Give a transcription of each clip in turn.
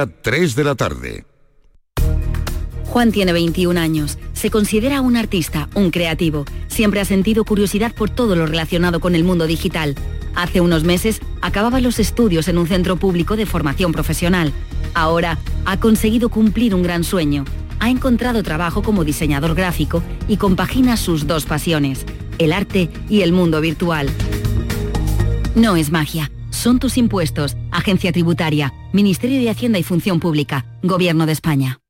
3 de la tarde. Juan tiene 21 años. Se considera un artista, un creativo. Siempre ha sentido curiosidad por todo lo relacionado con el mundo digital. Hace unos meses acababa los estudios en un centro público de formación profesional. Ahora ha conseguido cumplir un gran sueño. Ha encontrado trabajo como diseñador gráfico y compagina sus dos pasiones, el arte y el mundo virtual. No es magia, son tus impuestos. Agencia Tributaria, Ministerio de Hacienda y Función Pública, Gobierno de España.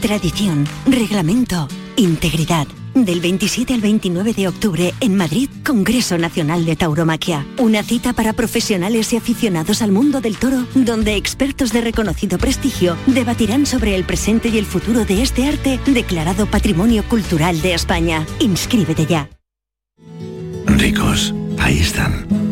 Tradición, reglamento, integridad. Del 27 al 29 de octubre en Madrid, Congreso Nacional de Tauromaquia. Una cita para profesionales y aficionados al mundo del toro, donde expertos de reconocido prestigio debatirán sobre el presente y el futuro de este arte declarado Patrimonio Cultural de España. Inscríbete ya. Ricos, ahí están.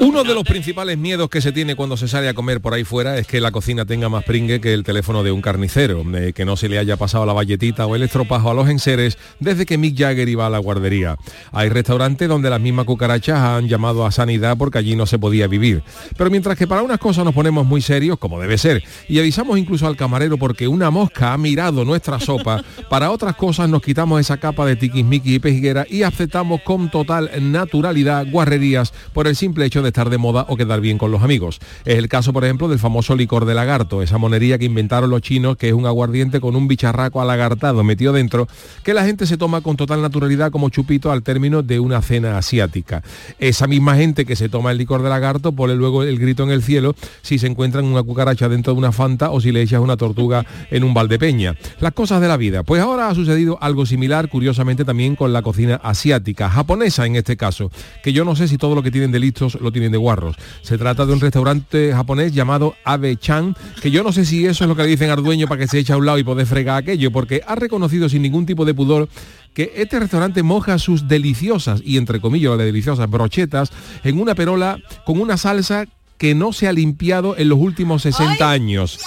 Uno de los principales miedos que se tiene cuando se sale a comer por ahí fuera es que la cocina tenga más pringue que el teléfono de un carnicero, eh, que no se le haya pasado la valletita o el estropajo a los enseres desde que Mick Jagger iba a la guardería. Hay restaurantes donde las mismas cucarachas han llamado a sanidad porque allí no se podía vivir. Pero mientras que para unas cosas nos ponemos muy serios, como debe ser, y avisamos incluso al camarero porque una mosca ha mirado nuestra sopa, para otras cosas nos quitamos esa capa de tiquismiqui y pejiguera y aceptamos con total naturalidad guarrerías por el simple hecho de estar de moda o quedar bien con los amigos. Es el caso, por ejemplo, del famoso licor de lagarto, esa monería que inventaron los chinos, que es un aguardiente con un bicharraco alagartado metido dentro, que la gente se toma con total naturalidad como chupito al término de una cena asiática. Esa misma gente que se toma el licor de lagarto pone luego el grito en el cielo si se encuentran una cucaracha dentro de una fanta o si le echas una tortuga en un valdepeña. Las cosas de la vida. Pues ahora ha sucedido algo similar, curiosamente también con la cocina asiática, japonesa en este caso, que yo no sé si todo lo que tienen de listos lo tienen de guarros. Se trata de un restaurante japonés llamado Abe Chan, que yo no sé si eso es lo que le dicen al dueño para que se eche a un lado y poder fregar aquello, porque ha reconocido sin ningún tipo de pudor que este restaurante moja sus deliciosas, y entre comillas las deliciosas brochetas, en una perola con una salsa que no se ha limpiado en los últimos 60 años.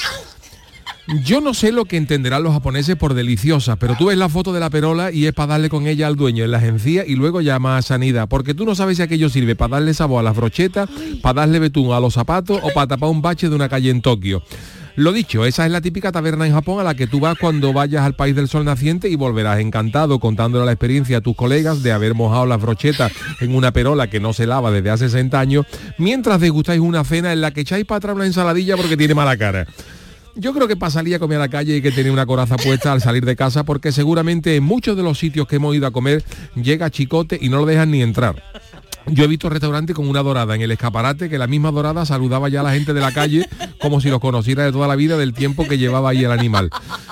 Yo no sé lo que entenderán los japoneses por deliciosa, pero tú ves la foto de la perola y es para darle con ella al dueño en la agencia y luego llama a sanidad, porque tú no sabes si aquello sirve para darle sabor a las brochetas, para darle betún a los zapatos o para tapar un bache de una calle en Tokio. Lo dicho, esa es la típica taberna en Japón a la que tú vas cuando vayas al país del sol naciente y volverás encantado contándole la experiencia a tus colegas de haber mojado las brochetas en una perola que no se lava desde hace 60 años, mientras degustáis una cena en la que echáis para atrás una ensaladilla porque tiene mala cara. Yo creo que salir a comer a la calle hay que tener una coraza puesta al salir de casa porque seguramente en muchos de los sitios que hemos ido a comer llega chicote y no lo dejan ni entrar. Yo he visto restaurantes con una dorada en el escaparate que la misma dorada saludaba ya a la gente de la calle como si los conociera de toda la vida del tiempo que llevaba ahí el animal.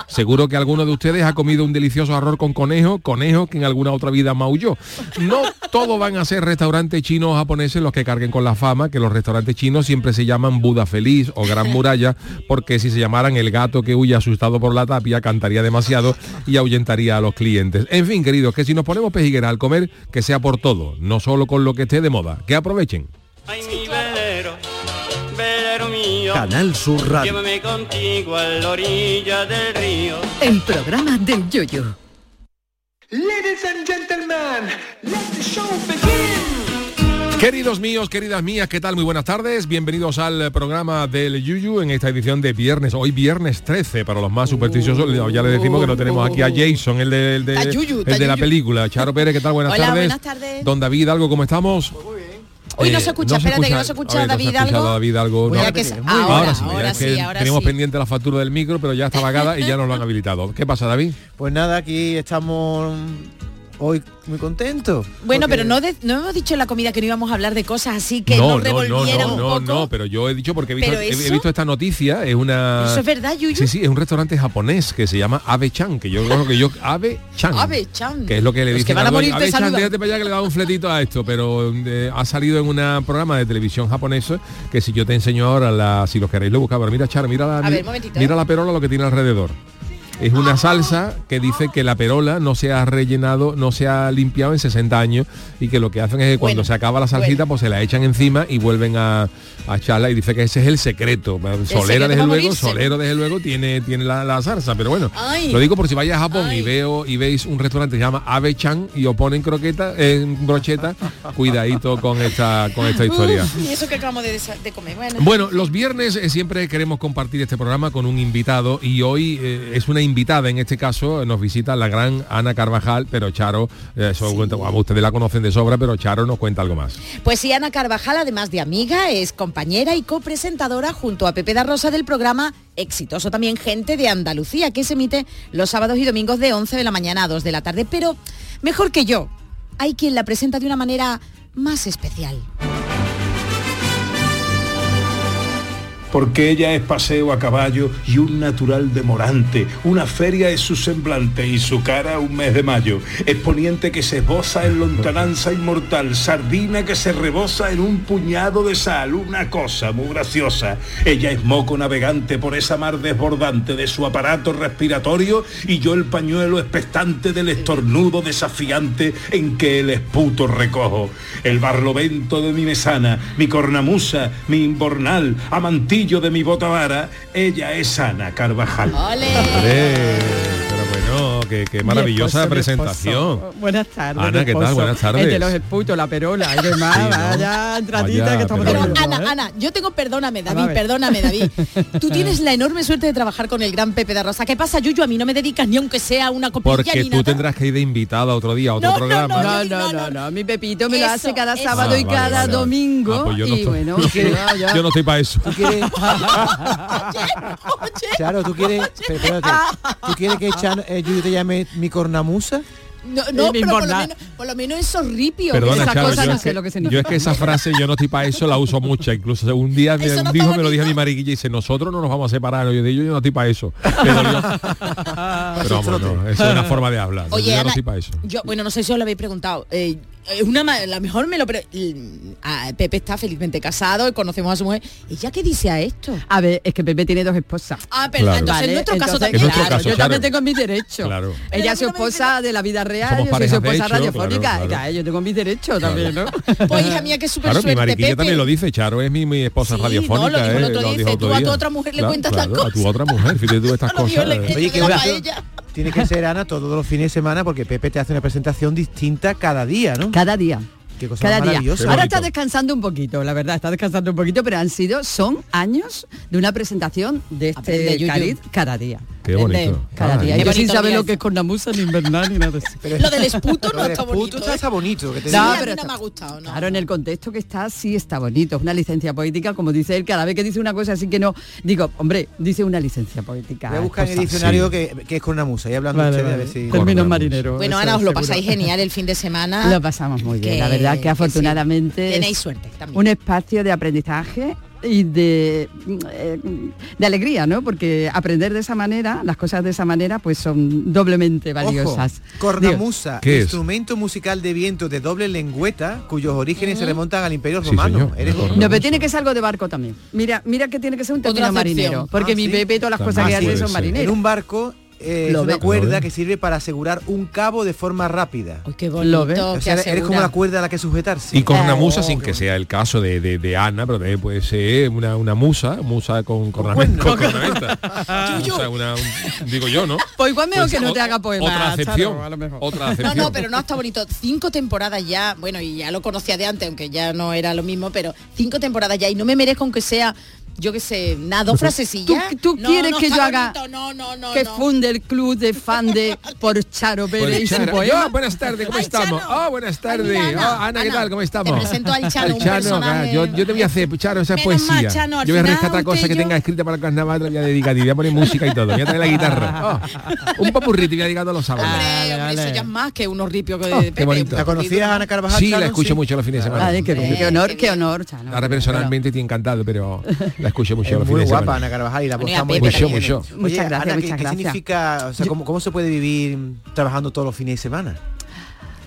Seguro que alguno de ustedes ha comido un delicioso arroz con conejo, conejo que en alguna otra vida maulló. No todos van a ser restaurantes chinos o japoneses los que carguen con la fama, que los restaurantes chinos siempre se llaman Buda Feliz o Gran Muralla, porque si se llamaran el gato que huye asustado por la tapia, cantaría demasiado y ahuyentaría a los clientes. En fin, queridos, que si nos ponemos pejiguera al comer, que sea por todo, no solo con lo que esté de moda. Que aprovechen. Ay, mi velero, velero mío. Canal Sur Radio. Llévame contigo a la orilla del río. El programa del yoyo. Ladies and gentlemen, let the show begin. Queridos míos, queridas mías, ¿qué tal? Muy buenas tardes. Bienvenidos al programa del Yuyu en esta edición de viernes. Hoy viernes 13 para los más supersticiosos. Ya le decimos que no tenemos aquí a Jason, el de, el de, Está Yuyu, el está de la película. Charo Pérez, ¿qué tal? Buenas Hola, tardes. buenas tardes. Don David, algo, ¿cómo estamos? Hoy no Eh, se escucha, espérate, que no se escucha a ver, no se David algo. Algo. A no. que se- ahora, sí, ahora es sí, que ahora teníamos sí. pendiente la factura del micro, pero ya está pagada y ya nos lo han habilitado. ¿Qué pasa, David? Pues nada, aquí estamos hoy muy contentos. Bueno, porque- pero no, de- no hemos dicho en la comida que no íbamos a hablar de cosas así que no, nos no, revolviera no, un no, poco. no, pero yo he dicho porque he visto, he- visto esta noticia, es una... ¿Eso es verdad, Yuyu? Sí, sí, es un restaurante japonés que se llama Abe Chan, que yo creo que yo Abe Chan. Abe Chan. Que es lo que le dicen que van a te Abe Chan, saludan". déjate para allá que le da un fletito a esto, pero eh, ha salido en un programa de televisión japonesa que si yo te enseño ahora, la, si los queréis lo buscamos, mira Charo, mira la, A ver, mira ¿eh? la perola lo que tiene alrededor. Es una salsa que dice que la perola no se ha rellenado, no se ha limpiado en 60 años y que lo que hacen es que cuando Bueno, se acaba la salsita pues se la echan encima y vuelven a, a echarla y dice que ese es el secreto. Solera secreto desde luego. Solero desde luego tiene, tiene la, la salsa, pero bueno, Ay. lo digo por si vais a Japón y veo y veis un restaurante que se llama Abe Chan y os ponen croqueta en brocheta, cuidadito con esta con esta historia. Uf, y eso que acabamos de, comer. Bueno, Bueno, los viernes eh, siempre queremos compartir este programa con un invitado y hoy eh, es una invitada, en este caso nos visita la gran Ana Carvajal, pero Charo, eh, cuenta- ustedes la conocen de sobra, pero Charo nos cuenta algo más. Pues sí, Ana Carvajal, además de amiga, es compañera y copresentadora junto a Pepe da Rosa del programa exitoso también Gente de Andalucía, que se emite los sábados y domingos de 11 de la mañana a 2 de la tarde. Pero mejor que yo, hay quien la presenta de una manera más especial. Porque ella es paseo a caballo y un natural demorante, una feria es su semblante y su cara un mes de mayo, exponiente que se esboza en lontananza inmortal, sardina que se rebosa en un puñado de sal, una cosa muy graciosa. Ella es moco navegante por esa mar desbordante de su aparato respiratorio y yo el pañuelo expectante del estornudo desafiante en que el esputo recojo. El barlovento de mi mesana, mi cornamusa, mi imbornal, de mi botavara, ella es Ana Carvajal. Qué, qué maravillosa esposo, presentación. esposo. Buenas tardes. Ana, ¿qué tal? Buenas tardes. El de los esputos, la perola y demás. Sí, ¿no? Vaya entradita Vaya, que estamos pero- teniendo, Ana, ¿eh? Ana, yo tengo, perdóname, A David, perdóname, David. Tú tienes la enorme suerte de trabajar con el gran Pepe da Rosa. ¿Qué pasa, Yuyu? A mí no me dedicas ni aunque sea una copilla Porque ni tú nada. tendrás que ir de invitada otro día a otro No, no, programa. No, no, no, no, mi Pepito me lo hace cada eso. sábado Ah, y vale, cada vale, domingo. Ah, pues yo no y estoy- bueno, yo no estoy para eso. ¿Tú quieres, claro, tú quieres, ¿tú quieres que eh, Yuyu te llame mi cornamusa? No, no, Y mi pero por lo, menos, por lo menos es horripio. Perdona, Esa Charo, cosa yo, no es que, lo que yo es que esa frase yo no estoy para eso, la uso mucho. Incluso un día me no me lo dije a mi mariquilla y dice, nosotros no nos vamos a separar. Yo digo, yo no estoy para eso. Pero, yo- pero vamos, no, eso es una forma de hablar. Oye, yo no estoy para eso. yo, bueno, no sé si os lo habéis preguntado. eh, una ma- la mejor me lo l- ah, Pepe está felizmente casado y conocemos a su mujer. ¿Ella qué dice a esto? A ver, es que Pepe tiene dos esposas. Ah, pero Claro. entonces en nuestro caso también. Claro, caso, yo claro. también tengo mis derechos. Claro. Ella Pero es su esposa de la vida real, Somos yo soy su esposa hecho, radiofónica. claro, claro. Claro, yo tengo mis derechos también, ¿no? Pues hija mía, qué súper Claro, mi suerte, mariquilla Pepe. también lo dice, Charo es mi, mi esposa Sí, radiofónica. no, lo dijo el eh, lo dijo dice, tú a tu otra mujer le cuentas claro, las A tu otra mujer, fíjate tú estas cosas. Tiene que ser Ana todos los fines de semana porque Pepe te hace una presentación distinta cada día, ¿no? Cada día. Qué cosa Cada día. Ahora está descansando un poquito, la verdad, está descansando un poquito, pero han sido, son años de una presentación de este Yuyu. cariz cada día. Qué bonito. Cada Ah, día. Yo sin saber lo que es cornamusa, ni invernal, ni nada de eso. Pero- Lo del esputo no está bonito. está, ¿eh? está bonito. Que te mí pero no me ha gustado, no. Claro, en el contexto que está, sí está bonito. Es una licencia poética, como dice él, cada vez que dice una cosa así que no, digo, hombre, dice una licencia poética. Voy a buscar en el diccionario Sí. que, que es cornamusa y hablando Vale, ustedes a ver si... Términos marineros. Bueno, Ana, os lo pasáis genial el fin de semana. Lo pasamos muy bien, la verdad que, que afortunadamente sí. Tenéis suerte también. un espacio de aprendizaje y de, eh, de alegría, ¿no? Porque aprender de esa manera, las cosas de esa manera, pues son doblemente valiosas. Ojo, cornamusa, instrumento musical de viento de doble lengüeta cuyos orígenes se remontan al Imperio Sí, Romano. Eres un- No, pero tiene que ser algo de barco también. Mira, mira que tiene que ser un término marinero, porque Ah, mi sí. Pepe todas las También cosas que hace son ser. En marineros. un barco eh, Lo es una cuerda que sirve para asegurar un cabo de forma rápida. Uy, qué Lo ve. bonito. O que sea, eres como una cuerda a la que sujetarse. Y con una Oh, musa, sin que sea el caso de, de- de Ana, pero también puede ser una, una musa, musa con cornamenta. Con cornamenta. O sea, una- un- digo yo, ¿no? Pues igual mejor Pues que no o- te haga poema. Otra acepción. Charo, a lo mejor. Otra No, acepción. no, pero no está bonito. Cinco temporadas ya, bueno, y ya lo conocía de antes, aunque ya no era lo mismo, pero cinco temporadas ya y no me merezco aunque sea, yo qué sé, nada, dos frasecillas. ¿Tú, tú No, quieres no que yo haga no, no, no, que no. funde el club de fan de por Charo Pérez y su Charo, poema? yo, buenas tardes, ¿cómo Ay, estamos? Chano. Oh, buenas tardes. Ay, Oh, Ana, ¿qué Ana, tal? ¿Cómo estamos? te presento al Chano, un personaje- yo, yo te voy a hacer, Chano, esa Menos poesía. Chano, yo voy a rescatar cosas que tenga escrita para el carnaval, te voy a dedicar, y voy a poner música y todo. Voy a traer la guitarra. Oh, un papurrito y voy a dedicar todos los sábados. Hombre, hombre, eso ya es más que unos ripios que Oh, de qué bonito. ¿La conocías. Ana Carvajal? Sí, la escucho mucho los fines de semana. Ay, qué, honor, qué honor, Chano. Ahora personalmente estoy encantado, pero la escucho mucho Es los muy guapa. Ana Carvajal y la Bueno, y a apostamos Pepe Mucho, también. mucho. Oye, Muchas gracias, Ana, ¿qué- muchas ¿qué, gracias. significa, o sea, cómo, cómo se puede vivir trabajando todos los fines de semana?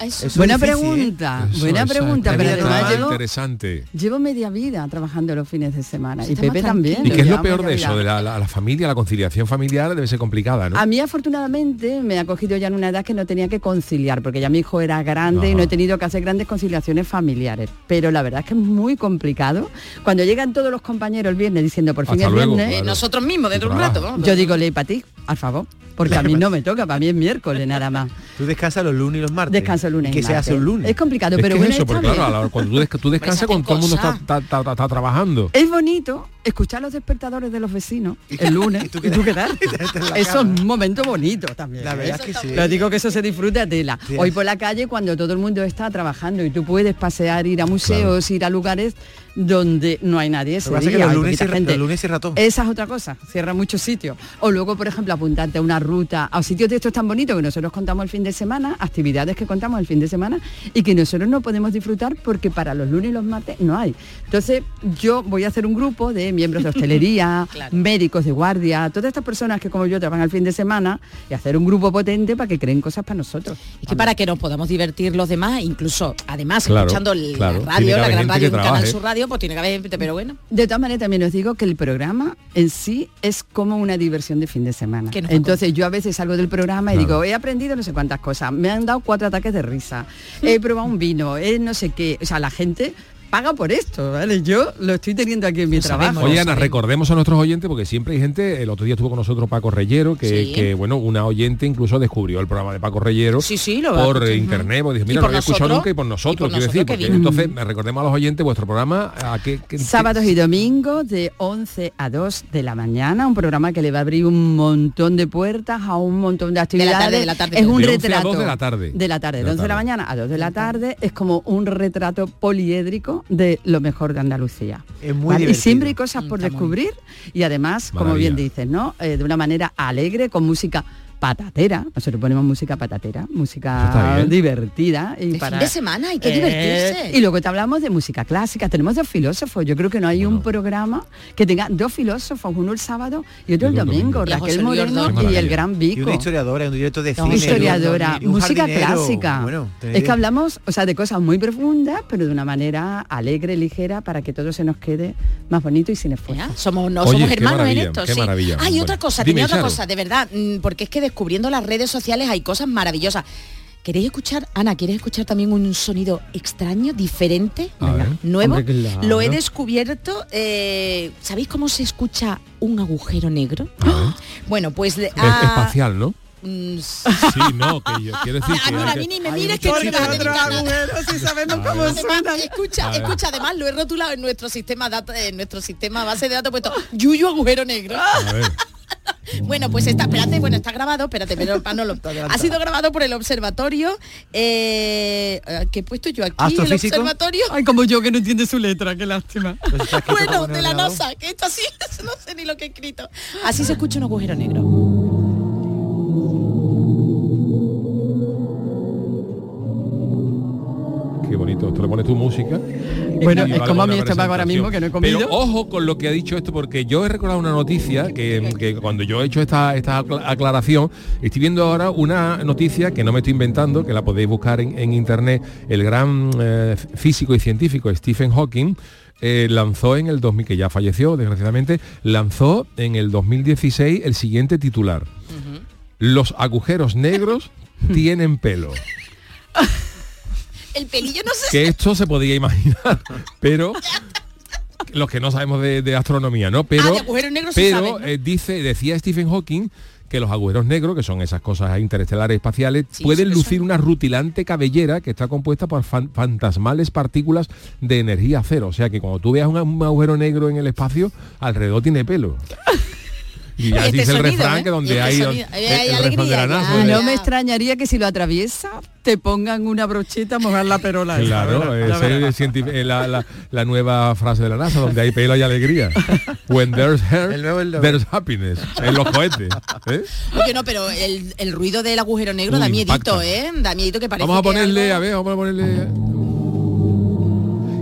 Eso. Eso Buena ¿eh? pregunta, Eso, buena pregunta, pero además llevo, interesante. llevo media vida trabajando los fines de semana y Pepe también. ¿Y qué es lo peor de vida. eso? De la, la- la familia, la conciliación familiar debe ser complicada, ¿no? A mí afortunadamente me ha cogido ya en una edad que no tenía que conciliar, porque ya mi hijo era grande y no he tenido que hacer grandes conciliaciones familiares. Pero la verdad es que es muy complicado. Cuando llegan todos los compañeros el viernes diciendo por fin Hasta es luego, viernes, Claro. nosotros mismos dentro de un rato. yo digo ley para ti, al favor, porque a mí no me toca, para mí es miércoles nada más. Tú descansas los lunes y los martes. Descanso el lunes. ¿Y qué y se hace un lunes? Es complicado, Es pero que bueno, es eso, porque claro, bien. a la hora- cuando tú, des- tú descansas cuando todo el mundo está, cosas. está- está- está- está trabajando. Es bonito escuchar los despertadores de los vecinos el lunes. ¿Y tú qué, tal? Eso es un momento bonito también. La ¿eh? verdad es que sí. Lo digo que eso se disfruta a tela. Sí. Hoy por la calle, cuando todo el mundo está trabajando y tú puedes pasear, ir a museos, ir a lugares donde no hay nadie ese que que los cierra- gente. los lunes cierra todo. Esa es otra cosa, cierra muchos sitios. O luego, por ejemplo, apuntarte a una ruta, a sitios de estos tan bonitos que nosotros contamos el fin de semana, actividades que contamos el fin de semana y que nosotros no podemos disfrutar porque para los lunes y los martes no hay. Entonces, yo voy a hacer un grupo de miembros de hostelería, Claro. médicos de guardia, todas estas personas que como yo trabajan el fin de semana y hacer un grupo potente para que creen cosas para nosotros. Es que para que nos podamos divertir los demás, incluso además Claro, escuchando el- claro. la radio, la gran radio, un canal su radio, pues tiene que haber gente, pero bueno. De todas maneras, también os digo que el programa en sí es como una diversión de fin de semana. Entonces yo a veces salgo del programa y Claro. digo, he aprendido no sé cuántas cosas, me han dado cuatro ataques de risa, he probado un vino, he no sé qué. O sea, la gente paga por esto, ¿vale? Yo lo estoy teniendo aquí en mi Lo trabajo. sabemos. Oye, Ana, sabemos. recordemos a nuestros oyentes, porque siempre hay gente, el otro día estuvo con nosotros Paco Reyero, que, Sí. que, bueno, una oyente incluso descubrió el programa de Paco Reyero Sí, sí, lo por internet, porque dijo, mira, por no lo he escuchado nosotros, nunca y por y nosotros, por quiero nosotros decir, entonces recordemos a los oyentes vuestro programa a qué, qué- Sábados y domingos de 11 a 2 de la mañana, un programa que le va a abrir un montón de puertas a un montón de actividades. tarde, de la tarde, es un De 11 a retrato 2 de la tarde. De la tarde, de De la 11 de la tarde. mañana a 2 de la tarde es como un retrato poliédrico de lo mejor de Andalucía. Es muy ¿vale? Y siempre hay cosas Mm, por está muy descubrir y además, como bien dices, ¿no? Eh, de una manera alegre, con música patatera. Nosotros ponemos música patatera, música divertida. Y De para, fin de semana, hay que Eh, divertirse. Y luego te hablamos de música clásica. Tenemos dos filósofos. Yo creo que no hay un programa que tenga dos filósofos, uno el sábado y otro el Y domingo. Y Raquel Moreno. Qué y el gran Y Vico. una historiadora, un director de cine. historiadora, y un música jardinero. clásica. Bueno, es que hablamos, o sea, de cosas muy profundas, pero de una manera alegre, ligera, para que todo se nos quede más bonito y sin esfuerzo. Ya, Somos, no Oye, somos hermanos en esto. qué sí. maravilla. Hay Bueno, otra cosa, dime, tenía otra Charo. cosa, de verdad, mm, porque es que descubriendo las redes sociales hay cosas maravillosas. ¿Queréis escuchar, Ana, quieres escuchar también un sonido extraño, diferente, ver. nuevo? Hombre, claro. Lo he descubierto. eh, ¿Sabéis cómo se escucha un agujero negro? A ver. Bueno, pues... Es ah, espacial, ¿no? mm, Sí, no, que yo quiero decir Ah, que... me mires que no me va a sitios. dedicar nada. si sabemos cómo Además, escucha, escucha, además lo he rotulado en nuestro sistema data, en nuestro sistema base de datos puesto Yuyu agujero negro. A ver. Bueno, pues está, espérate, bueno, está grabado, espérate, pero para no lo- ha sido grabado por el observatorio eh, eh, que he puesto yo aquí, el observatorio. Ay, como yo que no entiende su letra, qué lástima. Pues Bueno, de la. NASA, que esto así, no sé ni lo que he escrito. Así se escucha un agujero negro. bonito. Tú le pones tu música. Bueno, es como a mí este pago ahora mismo que no he comido. Pero ojo con lo que ha dicho esto, porque yo he recordado una noticia que, cuando yo he hecho esta, esta aclaración, estoy viendo ahora una noticia que no me estoy inventando, que la podéis buscar en, en internet. El gran eh, físico y científico Stephen Hawking eh, lanzó en el 2000, que ya falleció desgraciadamente, lanzó en el 2016 el siguiente titular. Los agujeros negros tienen pelo. el pelillo no se... Que esto se podía imaginar, pero... Los que no sabemos de, astronomía, ¿no? Pero, pero eh, dice, decía Stephen Hawking que los agujeros negros, que son esas cosas interestelares espaciales, pueden lucir una rutilante cabellera que está compuesta por fantasmales partículas de energía cero. O sea que cuando tú veas un agujero negro en el espacio, alrededor tiene pelo. Y ya este dice este el refrán ¿eh? que donde este hay, eh, alegría, No me extrañaría que si lo atraviesa te pongan una brocheta a mojar la perola. Claro, esa eh, es la, la, nueva frase de la NASA, donde hay pelo y alegría. When there's hair, there's happiness. En los cohetes. ¿eh? Oye, no, pero el, el, ruido del agujero negro da miedito, impacta. ¿eh? Da miedito que parece Vamos a ponerle, a ver, vamos a ponerle...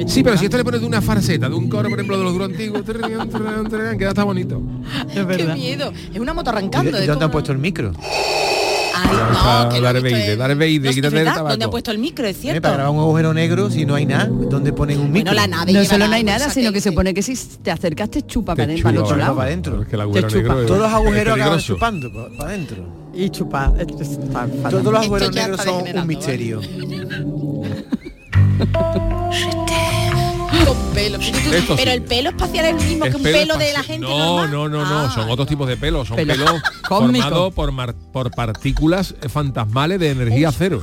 Sí, pero si esto le pones de una farceta, de un coro, por ejemplo, de los duros antiguos, queda hasta bonito. Es. Qué miedo. Es una moto arrancando. Dónde han puesto el micro? Ay, no, dar veide, ¿Dónde ha puesto el micro? Es eh, cierto. Para un agujero negro, si no hay nada, ¿dónde ponen un micro? Bueno, la nave no solo no hay nada, sino que, se pone que si te acercaste chupa para adentro. Para el otro lado. Para adentro. Todos los agujeros acaban chupando para adentro y chupar. Todos los agujeros negros son un misterio. Con pelo. Pero, tú- Esto pero sí. el pelo espacial es el mismo Es que un pelo de la gente No, normal. no, no, no, Ah, son otros tipos de pelos, son Pelo pelos cósmico. formados por, mar- por partículas fantasmales de energía cero.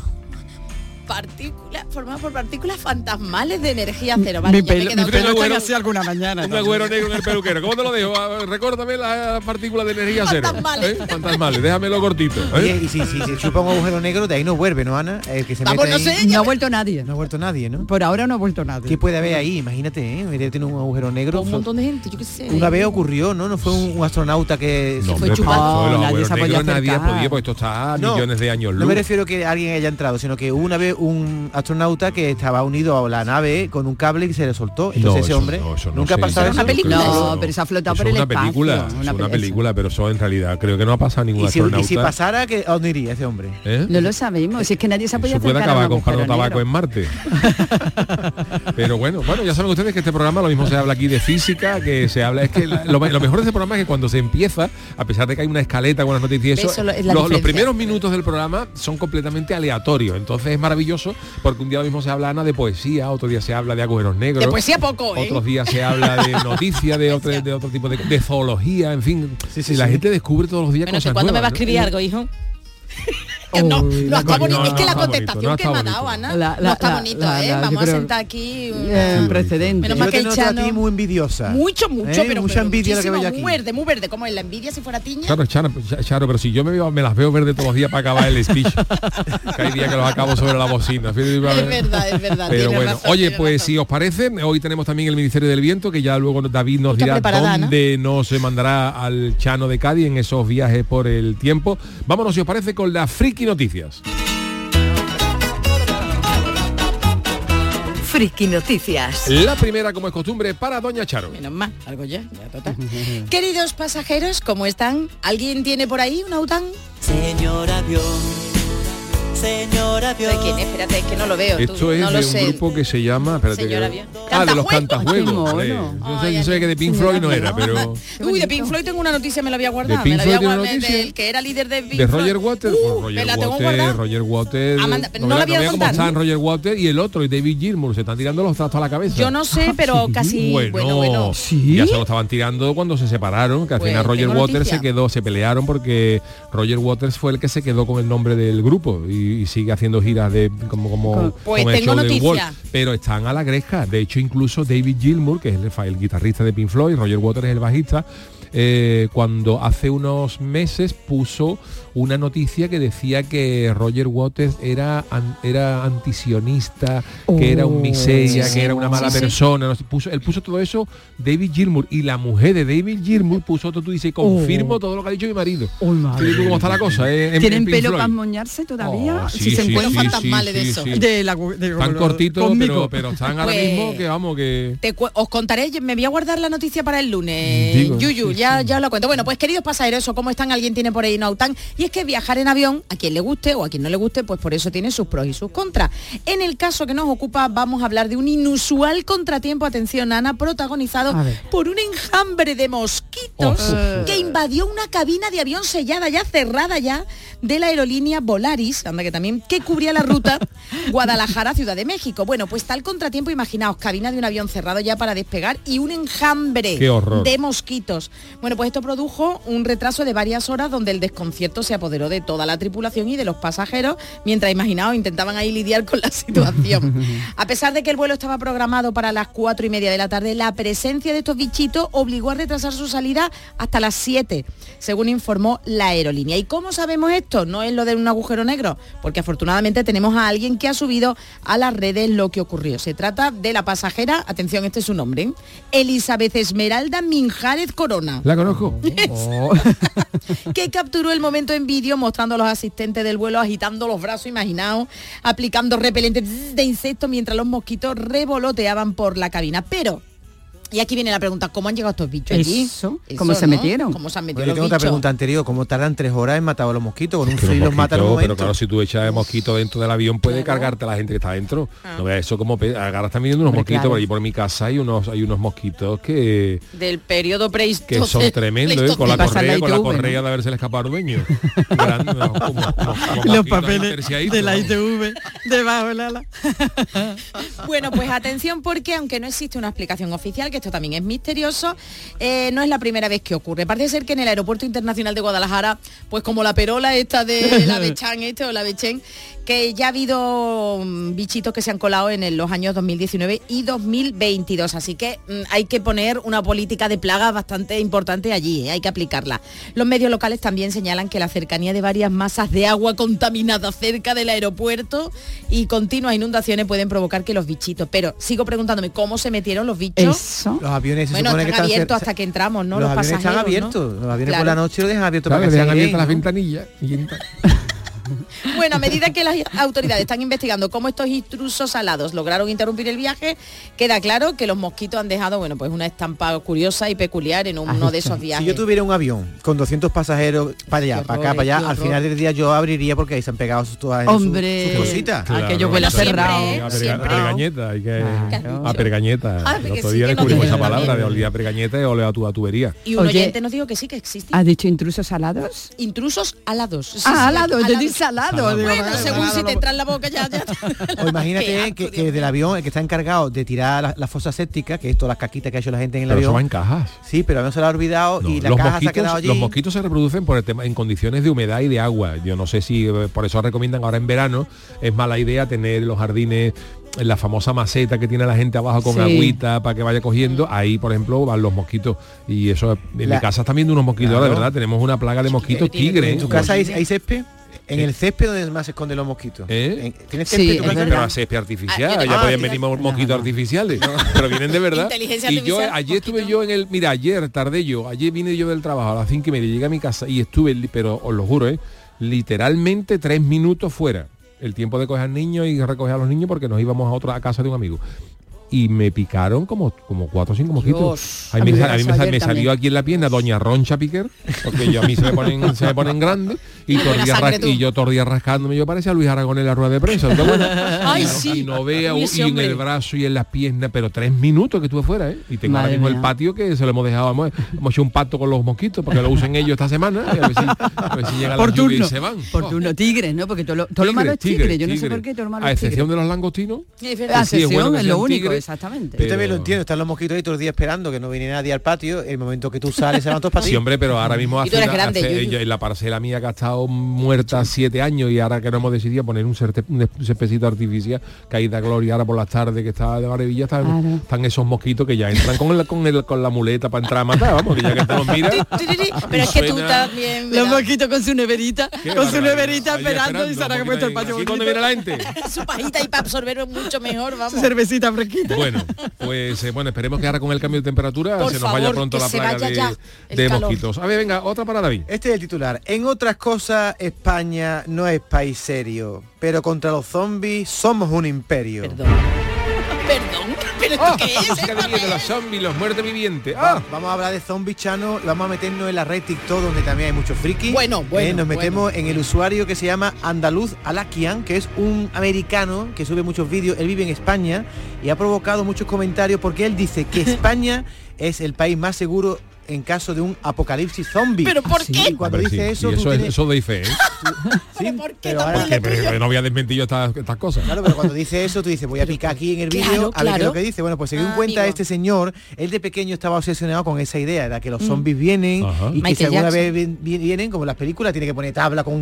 Partículas, formadas por partículas fantasmales de energía cero. Vale, mi pelo, mi quedado pelo con- está así alguna mañana. Un agüero negro en el peluquero. ¿Cómo te lo dejo? Ah, Recórdame las partículas de energía cero. Fantasmales. ¿Eh? Fantasmales, déjamelo cortito. ¿eh? Oye, y si, si se chupa un agujero negro, de ahí no vuelve, ¿no, Ana? El que se Vamos, mete no ahí. No ha vuelto nadie. no ha vuelto nadie, ¿no? Por ahora no ha vuelto nadie. ¿Qué puede haber ahí? Imagínate, ¿eh? Tener un agujero negro. Un montón de gente, yo qué sé. Una vez ocurrió, ¿no? No fue un, un astronauta que No, se favor, los Nadie se negros nadie porque esto está a No, millones de años No luz. me refiero que alguien haya entrado, sino que una vez un astronauta que estaba unido a la nave con un cable y se le soltó. Entonces No, ese eso hombre no, eso no nunca ha pasado Eso eso. es una película. No, pero se ha flotado Eso por es el una espacio. película, es una peli- película, pero eso en realidad creo que no ha pasado ningún Y si, y astronauta. si pasara, ¿que, ¿a dónde iría ese hombre? ¿eh? No lo sabemos, si es que nadie se ha podido puede acabar comprando agujero tabaco en Marte. Pero bueno, bueno, ya saben ustedes que este programa lo mismo se habla aquí de física, que se habla, es que lo, lo mejor de este programa es que cuando se empieza, a pesar de que hay una escaleta con las noticias y eso, Eso lo- es la los, primeros minutos del programa son completamente aleatorios. Entonces es maravilloso porque un día lo mismo se habla Ana de poesía, otro día se habla de agujeros negros. De poesía poco, ¿eh? Otros días se habla de noticias, de otro, de otro tipo de, de zoología, en fin. y la gente descubre todos los días Bueno, cosas ¿cuándo me va a escribir algo, hijo? No, no está no, bonito. no, es que no la contestación bonito, no que me ha dado, Ana, La- no la- está la- bonito, la- ¿eh? la- Vamos a sentar aquí... un- precedente. Menos Yo mal que te el Chano... ti muy envidiosa. Mucho, mucho, ¿Eh? pero Mucha pero envidia que veo aquí. Muy verde, muy verde, como en la envidia si fuera tiña. Claro, Charo, Charo, pero si yo me, veo- me las veo verde todos los días para acabar el speech. que hay días que los acabo sobre la bocina. Es verdad, es verdad. Pero bueno, razón, oye, pues razón. si os parece, hoy tenemos también el Ministerio del Viento, que ya luego David nos dirá ¿no? dónde nos se mandará al Chano de Cádiz en esos viajes por el tiempo. Vámonos, si os parece, con las friki noticias. Friki Noticias. La primera, como es costumbre, para Doña Charo. Menos mal, algo ya, ya total. Queridos pasajeros, ¿cómo están? ¿Alguien tiene por ahí un aután? Señor avión, señor avión. ¿De quién? Espérate, es que no lo veo. tú, Esto es no de lo un sé. grupo que se llama... espérate Señor que- Avión. Ah, de los ¿Cantajuegos? hombre. mono. Yo sé, yo sé que de Pink Floyd no era, pero... Uy, de Pink Floyd tengo una noticia, me la había guardado. ¿De Pink me la había guardado del que era líder de Pink de Floyd. Roger Waters, Uh, Roger Waters. Roger Waters, Amanda, no, no la vea- voy a no vea cómo contar, están ¿no? Roger Waters y el otro, y David Gilmour, se están tirando los trastos a la cabeza. Yo no sé, pero casi... Bueno, ya se lo estaban tirando cuando se separaron, que al final Roger Waters se quedó, se pelearon porque Roger Waters fue el que se quedó con el nombre del grupo y, y sigue haciendo giras de como como Pues con el tengo show noticia. Wall. pero están a la gresca. De hecho, incluso David Gilmour, que es el, el guitarrista de Pink Floyd, Roger Waters es el bajista, eh, cuando hace unos meses puso una noticia que decía que Roger Waters era an- era antisionista, que era un miseria, Sí, que era una mala sí, persona. no sé, puso, él puso todo eso David Gilmour y la mujer de David Gilmour puso otro tú dices confirmo todo lo que ha dicho mi marido. Tú cómo está la cosa. eh, en- ¿Tienen en pelo para moñarse todavía? Oh, si sí, se encuentran sí, fantasmales de sí, eso. sí. De la, de- Tan pero, pero están ahora Pues- mismo que vamos que Te os contaré, me voy a guardar la noticia para el lunes. Digo, Yuyu, sí, ya, ya os lo cuento. Bueno, pues queridos pasajeros, ¿o ¿cómo están? Alguien tiene por ahí Nautan. Y es que viajar en avión, a quien le guste o a quien no le guste, pues por eso tiene sus pros y sus contras. En el caso que nos ocupa, vamos a hablar de un inusual contratiempo, atención Ana, protagonizado por un enjambre de mosquitos Oh. que invadió una cabina de avión sellada ya, cerrada ya, de la aerolínea Volaris, anda que también, que cubría la ruta Guadalajara-Ciudad de México. Bueno, pues tal contratiempo, imaginaos, cabina de un avión cerrado ya para despegar y un enjambre de mosquitos. Bueno, pues esto produjo un retraso de varias horas donde el desconcierto se apoderó de toda la tripulación y de los pasajeros, mientras imaginaos intentaban ahí lidiar con la situación. A pesar de que el vuelo estaba programado para las cuatro y media de la tarde, la presencia de estos bichitos obligó a retrasar su salida hasta las 7, según informó la aerolínea. ¿Y cómo sabemos esto? No es lo de un agujero negro, porque afortunadamente tenemos a alguien que ha subido a las redes lo que ocurrió. Se trata de la pasajera, atención, este es su nombre, ¿eh? Elizabeth Esmeralda Minjárez Corona ¿La conozco? que capturó el momento vídeo mostrando a los asistentes del vuelo agitando los brazos, imaginaos, aplicando repelente de insectos mientras los mosquitos revoloteaban por la cabina. Pero, y aquí viene la pregunta, ¿cómo han llegado estos bichos allí? Eso, ¿cómo se metieron? ¿Cómo se han metido yo los tengo otra bichos? pregunta anterior, ¿cómo tardan tres horas en matar a los mosquitos? Con un frío los matan en un mosquitos, pero momento. claro, si tú echas de mosquito dentro del avión, puede cargarte a la gente que está dentro. No veas eso como están viendo unos Hombre, mosquitos claro. por ahí por mi casa hay unos hay unos mosquitos que Del periodo prehistórico. que son tremendos, ¿eh? con la correa, con la correa de haberse escapado al dueño. Grande, no, como- como- como Los papeles de la. ITV debajo del ala. Bueno, pues atención porque aunque no existe una explicación oficial, que esto también es misterioso, eh, no es la primera vez que ocurre. Parece ser que en el Aeropuerto Internacional de Guadalajara, pues como la perola esta de la Bechán este o la Bechen, que ya ha habido mm, bichitos que se han colado en los años 2019 y 2022. Así que mm, hay que poner una política de plagas bastante importante allí, ¿eh? hay que aplicarla. Los medios locales también señalan que la cercanía de varias masas de agua contaminada cerca del aeropuerto y continuas inundaciones pueden provocar que los bichitos. Pero sigo preguntándome cómo se metieron los bichos. Eso. Los aviones se Bueno, que están están abiertos cer- hasta que entramos, ¿no? Los, Los, aviones están abiertos. Los aviones Claro. por la noche los dejan abiertos Claro, para que dejan sean abiertas las ventanillas y. Bueno, a medida que las autoridades están investigando cómo estos intrusos alados lograron interrumpir el viaje, queda claro que los mosquitos han dejado, bueno, pues una estampa curiosa y peculiar en uno de esos viajes. Si yo tuviera un avión con 200 pasajeros para allá, para acá, para allá, al final del día yo abriría porque ahí se han pegado sus, todas sus- Hombre, sus cositas. aquello huele a Siempre, cerrado. ¿eh? A pergañeta, hay que Claro. a pergañeta. Ah, el otro día descubrimos esa palabra también. de olía a pergañeta y olea a tu a tubería. Y un Oye, oyente nos dijo que sí que existe. ¿Has dicho intrusos salados? Intrusos alados. Sí, sí, ah, alado, yo alados. Salado. digo, Bueno, vale, según si te entra en la boca ya, ya. O imagínate que, que del avión, el que está encargado de tirar la, la fosa séptica, que es todas las caquitas que ha hecho la gente en el Pero eso avión. va en cajas. Sí, pero avión se lo ha olvidado y la los, caja se ha mosquitos, quedado allí. los mosquitos se reproducen por el tema, en condiciones de humedad y de agua. Yo no sé si eh, por eso recomiendan ahora en verano es mala idea tener los jardines en la famosa maceta que tiene la gente abajo con Sí. agüita para que vaya cogiendo. Ahí, por ejemplo, van los mosquitos. Y eso, en La- mi casa están viendo unos mosquitos, Claro. de verdad. Tenemos una plaga de mosquitos tigre. ¿En tu casa hay, hay césped? En el césped donde más se esconden los mosquitos. ¿Eh? En- ¿Tienes Sí, césped verdad. Pero a césped artificial, Ah, yo ya tengo- podían Ah, venir mosquitos no. artificiales, pero vienen de verdad. Inteligencia Y yo artificial, ayer estuve yo en el, mira, ayer tardé yo, ayer vine yo del trabajo a las cinco y media, llegué a mi casa y estuve, pero os lo juro, ¿eh? literalmente tres minutos fuera. El tiempo de coger al niño y recoger a los niños porque nos íbamos a otra a casa de un amigo. Y me picaron como, como cuatro o cinco mosquitos. A mí, me, a mí salió aquí en la pierna Doña Roncha Piquer, porque yo a mí se me ponen, se me ponen grandes y, tordía ras- y yo tordía rascándome, yo parecía Luis Aragón en la rueda de prensa. y, no- sí. y no vea y ese en el brazo y en las piernas, pero tres minutos que estuve fuera, ¿eh? Y tengo ahora Madre mismo el patio que se lo hemos dejado, hemos, hemos hecho un pacto con los mosquitos porque lo usen ellos esta semana y a ver si, a ver si llega Por la lluvia turno. y se van. Por Oh, turno, tigres, ¿no? Porque todo lo, todo lo malo es tigre. Yo no sé por qué todo lo malo A tigre. excepción de los langostinos. Es La verdad. sí, es bueno que lo único, exactamente. Yo también lo entiendo, están los mosquitos ahí todo el día esperando que no viene nadie al patio, el momento que tú sales se van todos para. Sí, hombre, pero ahora mismo Y tú hace, eres una- grande, hace- Yuyu. yo- en la parcela mía que ha estado muerta siete años y ahora que no hemos decidido poner un, certe- un especito artificial que ahí da gloria ahora por las tardes que está de maravilla están, Claro. están esos mosquitos que ya entran con, el, con, el- con la muleta para entrar a matar vamos que ya que te los miras Pero es que tú también... Los mosquitos con su neverita, Qué con su neverita esperando y se han puesto el patio cuando viene la gente Su pajita y para absorber mucho mejor, vamos. Su cervecita fresquita. Bueno pues eh, bueno esperemos que ahora con el cambio de temperatura Por se nos vaya favor, pronto la vaya de, de mosquitos a ver venga otra para David Este es el titular. En otras cosas, España no es país serio, pero contra los zombies somos un imperio. Perdón. Perdón, pero ¿esto Ah, qué es? de los zombies, los muertos vivientes. Ah, Vamos a hablar de Zombie Chano, vamos a meternos en la red TikTok donde también hay muchos frikis. Bueno, bueno, Eh, nos bueno. metemos en el usuario que se llama Andaluz Alakian, que es un americano que sube muchos vídeos. Él vive en España y ha provocado muchos comentarios porque él dice que España es el país más seguro en caso de un apocalipsis zombie. ¿Pero por Sí, qué? y cuando dice sí, eso, tú eso, es- tienes- eso doy fe, ¿eh? sí, pero ahora- Porque, porque no voy a desmentir yo estas, estas cosas. Claro, pero cuando dice eso, tú dices, voy a picar aquí en el vídeo Claro, a ver qué es lo que dice. Bueno, pues según Ah, cuenta amigo. este señor, él de pequeño estaba obsesionado con esa idea, era que los Mm. zombies vienen Ajá. y que Michael si alguna Jackson. vez vi- vi- vienen, como en las películas, tiene que poner tabla con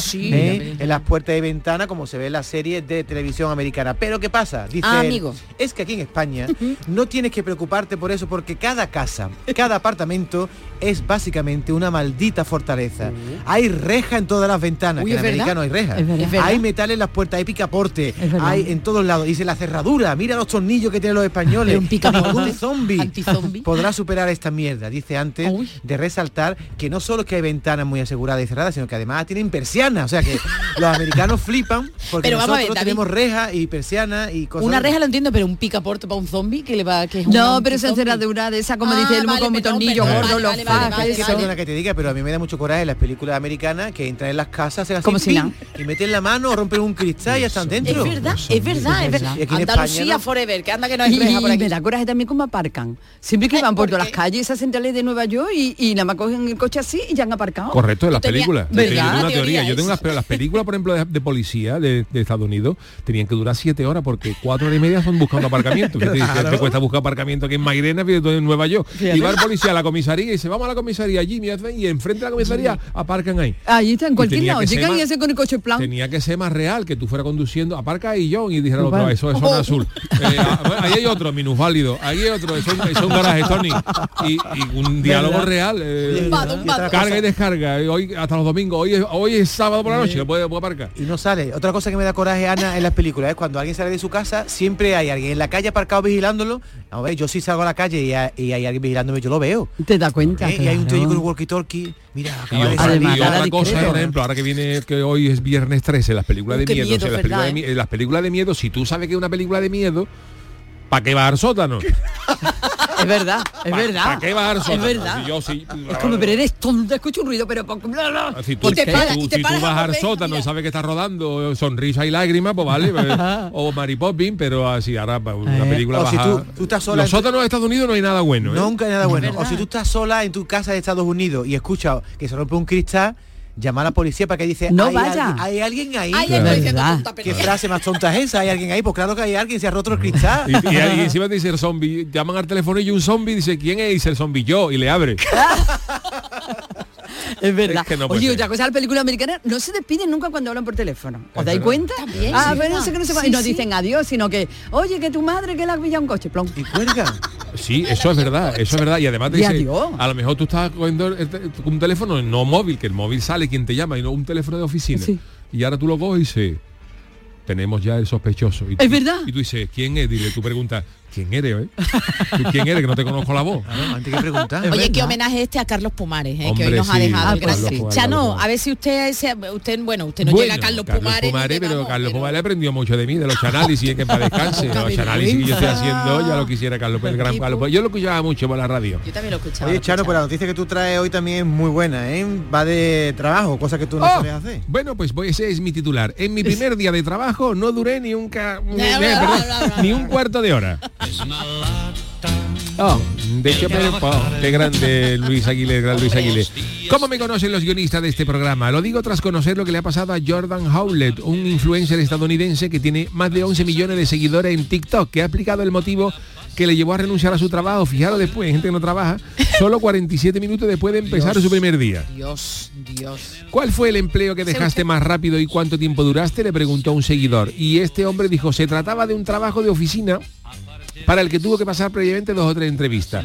sí. ¿eh? en las puertas de ventana, como se ve en las series de televisión americana. Pero ¿qué pasa? Dice Ah, él, amigo. es que aquí en España no tienes que preocuparte por eso porque cada casa, cada apartamento es básicamente una maldita fortaleza. Hay reja en todas las ventanas, Uy, que en americano hay reja. Hay metal en las puertas, hay picaporte, hay en todos lados. Dice la cerradura, mira los tornillos que tienen los españoles. Es un picaporte. Ningún zombie podrá superar esta mierda. Dice antes Uy. de resaltar que no solo es que hay ventanas muy aseguradas y cerradas, sino que además tienen persianas. O sea que los americanos flipan porque Pero ver, nosotros tenemos rejas y persianas y cosas. Una reja lo entiendo, pero un picaporte para un zombie que le va que es un No, pero esa cerradura de esa, como Ah, dice el vale, como perdón, tornillo gordo, los Es que eso. perdona que te diga, pero a mí me da mucho coraje en las películas americanas que entran en las casas, hacen así, Como si y meten la mano, rompen un cristal y ya están Es dentro. verdad, es verdad, es verdad. Aquí en Andalucía forever, que anda que no hay reja por aquí. me da coraje también cómo aparcan. Siempre que van por ¿por todas las calles, esas centrales de Nueva York y, nada más cogen el coche así y ya han aparcado. Correcto, en las películas. ¿verdad? Es yo tengo una Teoría. Yo es. tengo las películas, por ejemplo, de, de policía de, de Estados Unidos tenían que durar siete horas porque cuatro horas y media son buscando aparcamiento. ¿Qué te, cuesta buscar aparcamiento aquí en Mairena, en Nueva York? Y policía a la comisaría y dice, vamos a la comisaría, Jimmy, hacen- y enfrente de la comisaría aparcan ahí. Ahí está, en cualquier tenía lado. que ser Llegan y más- hacen con el coche plan. Tenía que ser más real, que tú fuera conduciendo, aparca ahí John y dijera. "Ah, eso es zona azul. Eh, ah, ahí hay otro, minusválido, ahí hay otro, eso, es- un garaje, Tony. Y, y un diálogo ¿Verdad? real. eh, carga y descarga. eh, Hoy hasta los domingos, hoy es, hoy es sábado por la noche, puede, puede aparcar. Y no sale. Otra cosa que me da coraje, Ana, en las películas es cuando alguien sale de su casa, siempre hay alguien en la calle aparcado vigilándolo. A ver, yo sí salgo a la calle y hay, y hay alguien vigilándome, yo lo veo. Te das cuenta. ¿eh? Y hay un tío con un walkie-talkie. Mira, Y, acaba de otra- salir. y Además, otra nada cosa, discreto. por ejemplo, ahora que viene que hoy es viernes 13, las películas de miedo, miedo, las, películas de, mi- las películas de miedo, si tú sabes que es una película de miedo, ¿para qué vas al sótano? Es verdad, es verdad. ¿Para qué vas al sótano? verdad. Si yo sí, Es como, pero eres tonto, escucho un ruido, pero... Si tú, Y te si paras, tú- y te si tú paras vas a al sótano mira. y sabes que está rodando sonrisa y lágrimas, pues vale. pues, o Mary Poppins, pero así ahora pa- una Eh, película si baja- tú- tú estás sola Los sótanos de Estados Unidos no hay nada bueno. ¿eh? Nunca hay nada bueno. verdad. O si tú estás sola en tu casa de Estados Unidos y escuchas que se rompe un cristal, llama a la policía para que dice, No hay, vaya. alguien- hay alguien ahí. Ay, Claro. estoy diciendo ¿Verdad? tonta, ¿Qué frase más tonta es esa? ¿Hay alguien ahí? Pues claro que hay alguien, se ha roto el cristal. Y, y ahí encima dice el zombie, llaman al teléfono y un zombie dice, ¿quién es? Y dice el zombie, yo, y le abre. Es verdad. Es que no puede Oye, ser. otra cosa, las películas americanas no se despiden nunca cuando hablan por teléfono. ¿Os dais cuenta? También, ah, sí, pero no sé que no se Sí, y no sí. dicen adiós, sino que, oye, que tu madre que le ha pillado un coche, plom. Y cuelgan. Sí, eso es verdad, eso es verdad. Y además te dice, a lo mejor tú estás cogiendo un teléfono no móvil, que el móvil sale quien te llama, y no un teléfono de oficina. Sí. Y ahora tú lo coges y dices, tenemos ya el sospechoso. Y tú- Es verdad. Y tú dices, ¿quién es? Dile, tú preguntas, ¿quién eres? eh? ¿Tú quién eres? Que no te conozco la voz. Claro, antes que preguntar. Oye, qué homenaje este a Carlos Pumares, eh, que hoy nos ha dejado Ah, pues sí. Chano, Carlos a ver si usted usted bueno, usted no Bueno, llega a Carlos, Pumares, ni que pero vamos, Carlos pero- Pumares aprendió mucho de mí, de los análisis, que para descanse. Poca Los análisis que yo estoy haciendo, ya lo quisiera Carlos, el gran. Carlos. Pues yo lo escuchaba mucho por la radio. Yo también lo escuchaba. Oye, Chano, pues la noticia que tú traes hoy también es muy buena, ¿eh? Va de trabajo, cosa que tú no Oh, sabes hacer. Bueno, pues voy- ese es mi titular. En mi primer día de trabajo no duré ni un, ca- ni- un cuarto de hora. Oh, de oh, qué grande Luis Aguilera, gran Luis Aguilera. ¿Cómo me conocen los guionistas de este programa? Lo digo tras conocer lo que le ha pasado a Jordan Howlett, un influencer estadounidense que tiene más de 11 millones de seguidores en TikTok, que ha explicado el motivo que le llevó a renunciar a su trabajo. Fijaros después, gente que no trabaja, solo 47 minutos después de empezar Dios. su primer día. Dios, Dios. ¿Cuál fue el empleo que dejaste más rápido y cuánto tiempo duraste? Le preguntó un seguidor. Y este hombre dijo, se trataba de un trabajo de oficina para el que tuvo que pasar previamente dos o tres entrevistas.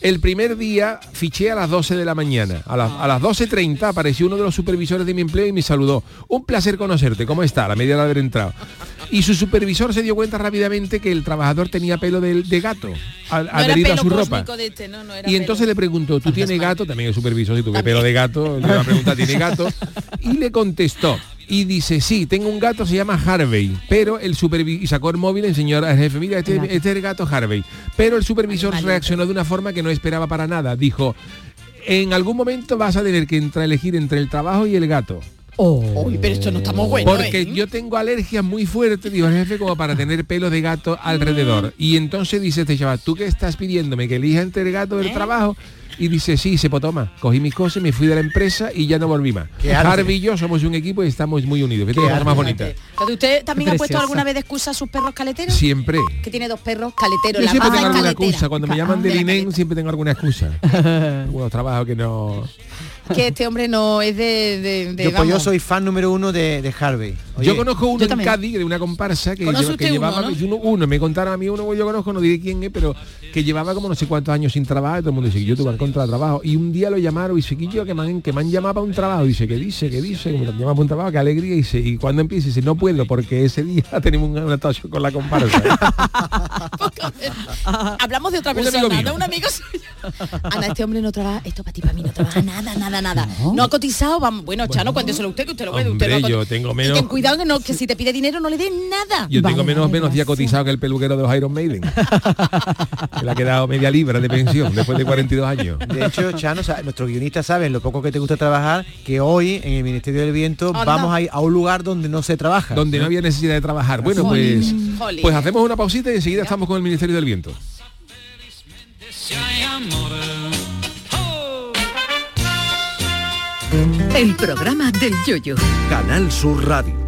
El primer día fiché a las 12 de la mañana. A, la- a las 12.30 apareció uno de los supervisores de mi empleo y me saludó. Un placer conocerte. ¿Cómo está? A la media de haber entrado. Y su supervisor se dio cuenta rápidamente que el trabajador tenía pelo de, de gato al- No era adherido a su ropa. este, no, no era Y entonces pelo. le preguntó, ¿tú tienes gato? También el supervisor, si tuve pelo de gato, le iba a preguntar, ¿tiene gato? Y le contestó, y dice, sí, tengo un gato, se llama Harvey, pero el supervisor, y sacó el móvil, enseñó al jefe, mira, este, este es el gato Harvey, pero el supervisor reaccionó de una forma que no esperaba para nada, dijo, en algún momento vas a tener que entrar a elegir entre el trabajo y el gato. Uy, pero esto no estamos buenos. Porque ¿eh? yo tengo alergias muy fuertes, dijo el jefe, como para tener pelos de gato alrededor. Y entonces dice este chaval, ¿tú qué estás pidiéndome? ¿Que elija entre el gato y ¿Eh? el trabajo? Y dice, sí, se toma. Cogí mis cosas, me fui de la empresa y ya no volví más. Qué arte. Harvey y yo somos un equipo y estamos muy unidos. Fíjate Qué qué cosa más bonita. Entonces, ¿Usted también ha puesto alguna vez de excusa a sus perros caleteros? Siempre. Que tiene dos perros caleteros, Yo la siempre tengo alguna caletera. excusa. Cuando me llaman de del INEM siempre tengo alguna excusa. Algunos trabajos que no... que este hombre no es de... de, de, Yo, pues yo soy fan número uno de, de Harvey. Oye, yo conozco uno yo en también. Cádiz de una comparsa que, ¿Conoce lleva- que usted uno, llevaba no? uno, uno, me contaron a mí uno que yo conozco, no diré quién es, pero que llevaba como no sé cuántos años sin trabajo y todo el mundo dice, yo tuve en contra de trabajo. Y un día lo llamaron y dice, "Quillo, que me han, que me han llamado para un trabajo. Y dice, ¿qué dice? ¿Qué dice? Que me llaman para un trabajo, qué alegría. Y dice, y cuando empieza, dice, no puedo porque ese día tenemos un, un atacho con la comparsa. Hablamos de otra Un persona, amigo mío. de un amigo. Ana, este hombre no trabaja, esto para ti, para mí, no trabaja nada, nada, nada. No, ha cotizado, vamos, bueno, Chano, cuénteselo usted, que usted lo puede, usted no yo tengo Y menos... ten cuidado que, no, que si te pide dinero no le des nada. Yo tengo menos, menos día cotizado que el peluquero de los Iron Maiden. que le ha quedado media libra de pensión después de 42 años. De hecho, Chano, o sea, nuestros guionistas saben lo poco que te gusta trabajar, que hoy en el Ministerio del Viento Anda. vamos a ir a un lugar donde no se trabaja. Donde no había necesidad de trabajar. Bueno, pues, pues hacemos una pausita y enseguida estamos con el Ministerio del Viento. El programa del yoyo. Canal Sur Radio.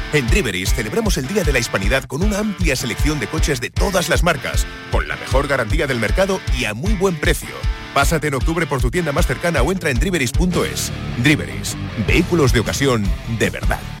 En Driveris celebramos el Día de la Hispanidad con una amplia selección de coches de todas las marcas, con la mejor garantía del mercado y a muy buen precio. Pásate en octubre por tu tienda más cercana o entra en driveris.es. Driveris, vehículos de ocasión de verdad.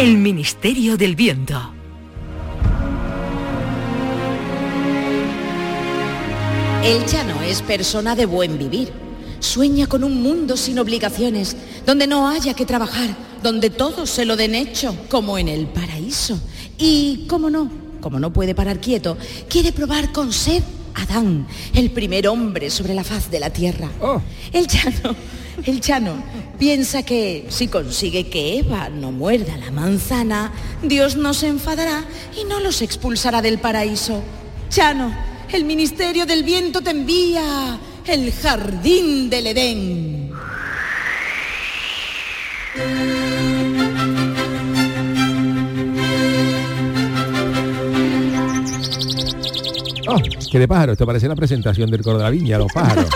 El Ministerio del Viento. El Chano es persona de buen vivir. Sueña con un mundo sin obligaciones, donde no haya que trabajar, donde todo se lo den hecho, como en el paraíso. Y, cómo no, como no puede parar quieto, quiere probar con ser Adán, el primer hombre sobre la faz de la tierra. El Chano, el Chano piensa que si consigue que Eva no muerda la manzana, Dios no se enfadará y no los expulsará del paraíso. Chano, el ministerio del viento te envía el jardín del Edén. Oh, qué de pájaro, esto parece la presentación del coro de la viña, los pájaros.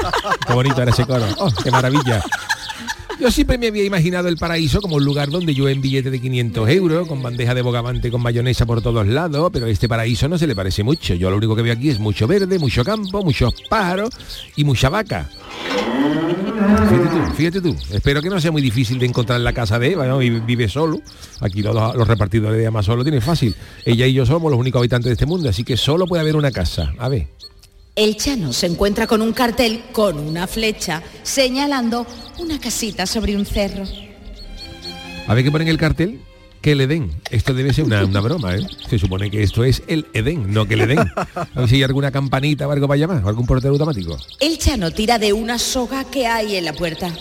Qué bonito era ese coro. Oh, qué maravilla. Yo siempre me había imaginado el paraíso como un lugar donde yo en billete de 500 euros, con bandeja de bogavante con mayonesa por todos lados, pero este paraíso no se le parece mucho. Yo lo único que veo aquí es mucho verde, mucho campo, muchos pájaros y mucha vaca. Fíjate tú, fíjate tú. Espero que no sea muy difícil de encontrar la casa de Eva, ¿no? Y vive solo. Aquí los, los repartidores de Amazon lo tienen fácil. Ella y yo somos los únicos habitantes de este mundo, así que solo puede haber una casa. A ver. El Chano se encuentra con un cartel con una flecha señalando una casita sobre un cerro. A ver qué ponen el cartel. Que el Edén. Esto debe ser una, una broma, ¿eh? Se supone que esto es el Edén, no que el Edén. A ver si hay alguna campanita o algo para llamar, o algún portero automático. El Chano tira de una soga que hay en la puerta.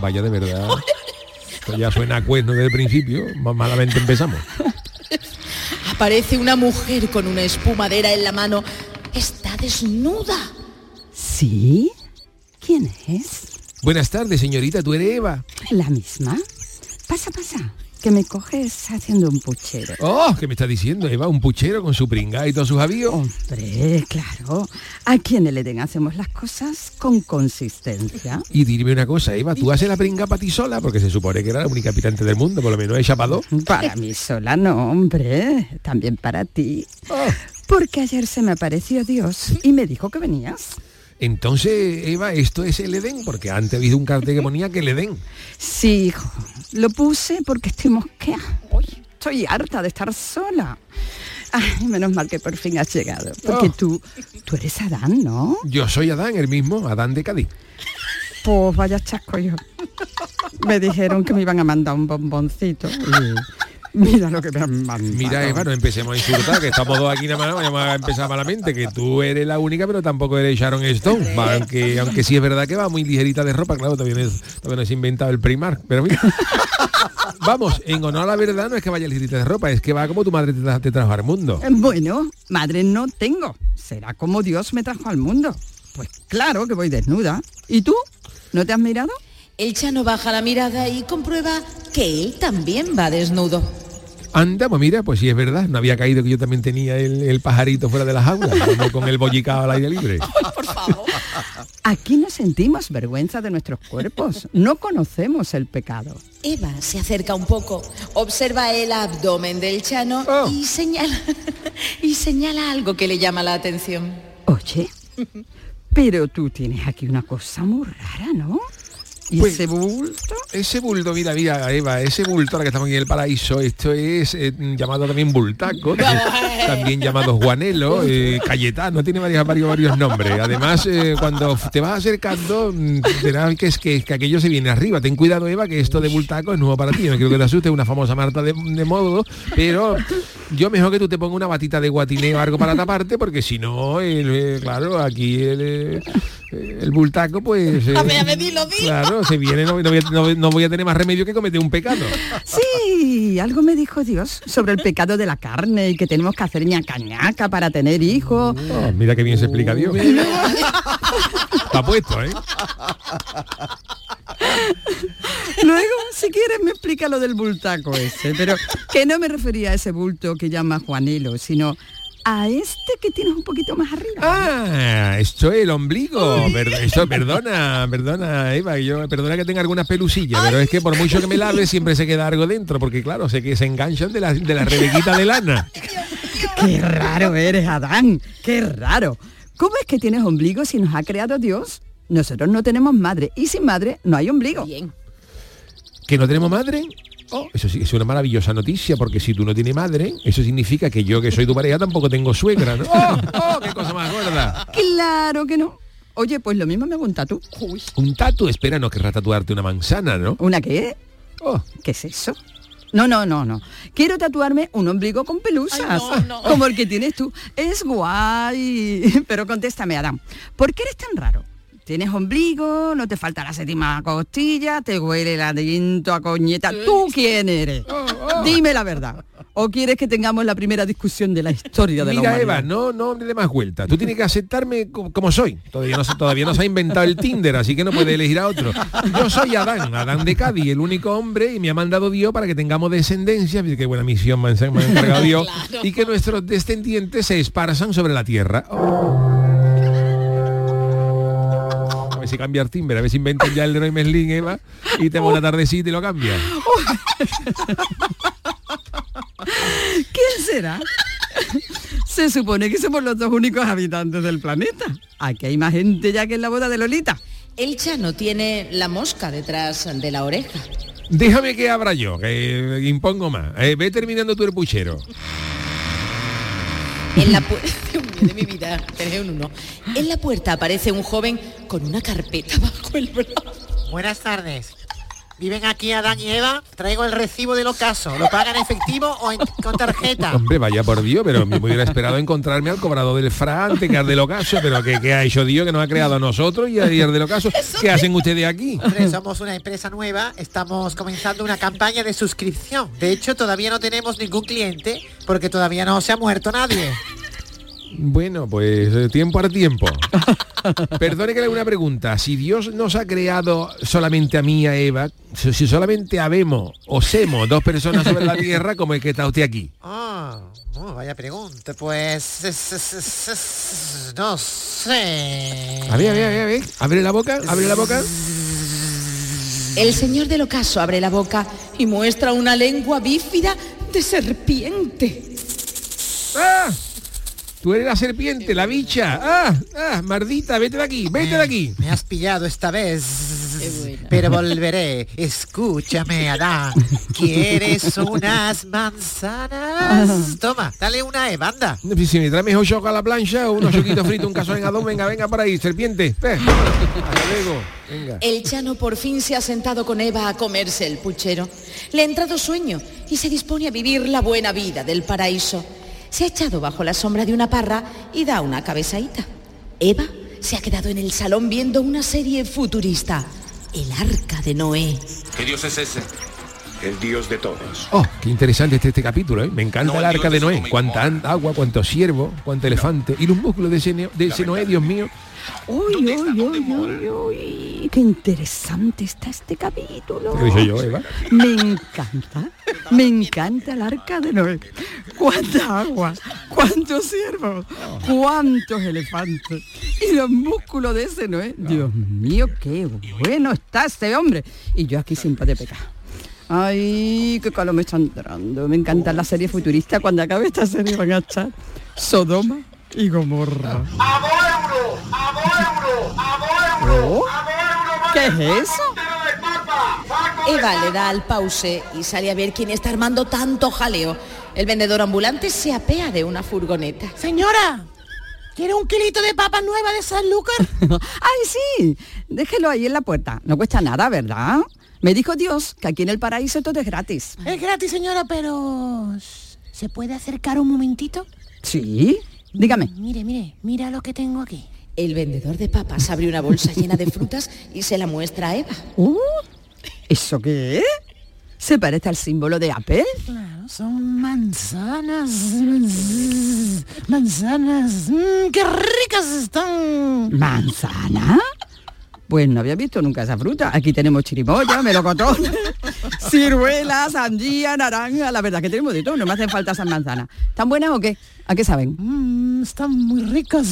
Vaya de verdad. Esto ya suena a cuerno desde el principio. Más malamente empezamos. Aparece una mujer con una espumadera en la mano. Está desnuda. ¿Sí? ¿Quién es? Buenas tardes, señorita. ¿Tú eres Eva? ¿La misma? Pasa, pasa. Que me coges haciendo un puchero. Oh, ¿qué me está diciendo, Eva? ¿Un puchero con su pringa y todos sus avíos? Hombre, claro. Aquí en el Edén hacemos las cosas con consistencia. Y dime una cosa, Eva, ¿tú haces la pringa para ti sola? Porque se supone que era la única habitante del mundo, por lo menos para dos. Para mí sola no, hombre. También para ti. Porque ayer se me apareció Dios y me dijo que venías. Entonces, Eva, esto es el Edén, porque antes visto un cartel que ponía que el Edén. Sí, hijo. Lo puse porque estoy mosqueada. Estoy harta de estar sola. Ay, menos mal que por fin has llegado. Porque Oh. tú, tú eres Adán, ¿no? Yo soy Adán, el mismo, Adán de Cádiz. Pues vaya chasco yo. Me dijeron que me iban a mandar un bomboncito. Y mira lo que me han mandado. Mira, Eva, no empecemos a insultar, que estamos dos aquí nada más, vamos a empezar malamente, que tú eres la única, pero tampoco eres Sharon Stone. Va, aunque, aunque sí es verdad que va muy ligerita de ropa, claro, no, es, no es inventado el primar. Pero mira. Vamos, en honor a la verdad no es que vaya ligerita de ropa, es que va como tu madre te, tra- te trajo al mundo. Eh, Bueno, madre no tengo. Será como Dios me trajo al mundo. Pues claro que voy desnuda. ¿Y tú? ¿No te has mirado? El Chano baja la mirada y comprueba que él también va desnudo. Anda, pues mira, pues sí es verdad, no había caído que yo también tenía el, el pajarito fuera de las como con el bollicao al aire libre. Aquí no sentimos vergüenza de nuestros cuerpos. No conocemos el pecado. Eva se acerca un poco, observa el abdomen del Chano y señala y señala algo que le llama la atención. Oye, pero tú tienes aquí una cosa muy rara, ¿no? ¿Y Pues, ese bulto? Ese bulto, mira, mira, Eva, ese bulto, ahora que estamos en el paraíso, esto es eh, llamado también bultaco, también, también llamado Juanelo, eh, Cayetano, tiene varios, varios, varios nombres. Además, eh, cuando te vas acercando, mm, verás que es que, que aquello se viene arriba. Ten cuidado, Eva, que esto de bultaco es nuevo para ti. No quiero que te asustes, una famosa Marta de, de modo, pero yo mejor que tú te pongas una batita de guatineo o algo para taparte, porque si no, eh, claro, aquí el, el bultaco, pues... eh, A ver, a ver, dilo, dilo. Claro, se viene, no, no voy a, no- no voy a tener más remedio que cometer un pecado. Sí, algo me dijo Dios sobre el pecado de la carne y que tenemos que hacer ñaca ñaca para tener hijos. Oh, mira qué bien se explica Dios. Está puesto, ¿eh? Luego, si quieres, me explica lo del bultaco ese, pero que no me refería a ese bulto que llama Juanelo, sino a este que tienes un poquito más arriba. Ah, esto es el ombligo. Per- esto, perdona, perdona, Eva, yo, perdona que tenga algunas pelusillas, pero es que por mucho que me lave siempre se queda algo dentro, porque claro, sé que se enganchan de la, de la rebequita de lana. Qué raro eres, Adán, qué raro. ¿Cómo es que tienes ombligo si nos ha creado Dios? Nosotros no tenemos madre y sin madre no hay ombligo. ¿Que no tenemos madre? Oh, eso sí que es una maravillosa noticia, porque si tú no tienes madre, eso significa que yo, que soy tu pareja, tampoco tengo suegra, ¿no? ¡Oh, oh, qué cosa más gorda! Claro que no. Oye, pues lo mismo me hago un tatu. Un tatu, espera, no querrá tatuarte una manzana, ¿no? ¿Una qué? Oh. ¿Qué es eso? No, no, no, no. Quiero tatuarme un ombligo con pelusas, como el que tienes tú. Es guay. Pero contéstame, Adán, ¿por qué eres tan raro? Tienes ombligo, no te falta la séptima costilla, te huele el aliento a coñeta. ¿Tú quién eres? Dime la verdad. ¿O quieres que tengamos la primera discusión de la historia de la Mira, humanidad? Eva, no, no le dé más vuelta. Tú tienes que aceptarme co- como soy. Todavía no, se- todavía no se ha inventado el Tinder, así que no puede elegir a otro. Yo soy Adán, Adán de Cádiz, el único hombre, y me ha mandado Dios para que tengamos descendencia, qué buena misión me ha encargado Dios, y que nuestros descendientes se esparzan sobre la tierra. A ver si cambia el timbre, a ver si inventan ya el de Leroy Merlin, Eva, y te una tardecita y lo cambia. ¿Quién será? Se supone que somos los dos únicos habitantes del planeta. Aquí hay más gente ya que en la boda de Lolita. El Chano tiene la mosca detrás de la oreja. Déjame que abra yo, que impongo más. Eh, ve terminando tu el puchero. En la puerta aparece un joven con una carpeta bajo el brazo. Buenas tardes. ¿Viven aquí Adán y Eva? Traigo el recibo del ocaso. ¿Lo pagan en efectivo o en- con tarjeta? Hombre, vaya por Dios, pero me hubiera esperado encontrarme al cobrador del FRA antes que al del ocaso, pero ¿qué, qué ha hecho Dios que nos ha creado a nosotros y y al del ocaso? ¿Qué hacen ustedes aquí? Hombre, somos una empresa nueva, estamos comenzando una campaña de suscripción. De hecho, todavía no tenemos ningún cliente porque todavía no se ha muerto nadie. Bueno, pues eh, tiempo al tiempo. Perdone que le haga una pregunta. Si Dios nos ha creado solamente a mí y a Eva, si solamente habemos o semos dos personas sobre la tierra, como es que está usted aquí? Ah, oh, vaya pregunta. Pues es- es- es- es- no sé. A ver, a ver, a ver, a ver. Abre la boca, abre la boca. El señor del ocaso abre la boca y muestra una lengua bífida de serpiente. ¡Ah! Tú eres la serpiente, la bicha. ¡Ah! ¡Ah! Mardita, vete de aquí, vete de aquí. Me has pillado esta vez. Pero volveré. Escúchame, Adán. ¿Quieres unas manzanas? Toma, dale una, eh, banda. Si, me traes mejor choco a la plancha o unos choquitos fritos, un caso en adón, venga, venga por ahí, serpiente. Ve. Hasta luego. Venga. El Chano por fin se ha sentado con Eva a comerse el puchero. Le ha entrado sueño y se dispone a vivir la buena vida del paraíso. Se ha echado bajo la sombra de una parra y da una cabezadita. Eva se ha quedado en el salón viendo una serie futurista, El Arca de Noé. ¿Qué Dios es ese? El Dios de todos. Oh, qué interesante este, este capítulo, ¿eh? Me encanta el arca de Noé. Cuánta agua, cuánto ciervo, cuánto elefante. Y los músculos de ese, de ese Noé, Dios mío. Uy, uy, uy, uy, uy, qué interesante está este capítulo. ¿Qué dicho yo, Eva? Me encanta, me encanta el arca de Noé. Cuánta agua, cuántos ciervos, cuántos elefantes. Y los músculos de ese Noé. Dios mío, qué bueno está este hombre. Y yo aquí sin poder pecar. Ay, qué calor me está entrando. Me encanta la serie futurista. Cuando acabe esta serie van a echar Sodoma y Gomorra. ¿Oh? ¿Qué es eso? Eva le da al pause y sale a ver quién está armando tanto jaleo. El vendedor ambulante se apea de una furgoneta. Señora, ¿quiere un kilito de papas nuevas de Sanlúcar? ¡Ay, sí! Déjelo ahí en la puerta. No cuesta nada, ¿verdad? Me dijo Dios que aquí en el paraíso todo es gratis. Es gratis, señora, pero... ¿Se puede acercar un momentito? Sí, dígame. Mire, mire, mira lo que tengo aquí. El vendedor de papas abre una bolsa llena de frutas y se la muestra a Eva. Uh, ¿Eso qué es? ¿Se parece al símbolo de Apple? Claro, son manzanas. Manzanas. mm, ¡Qué ricas están! ¿Manzana? Pues no había visto nunca esa fruta. Aquí tenemos chirimoya, melocotón, ciruela, sandía, naranja. La verdad que tenemos de todo, no me hacen falta esas manzanas. ¿Están buenas o qué? ¿A qué saben? Mm, están muy ricas.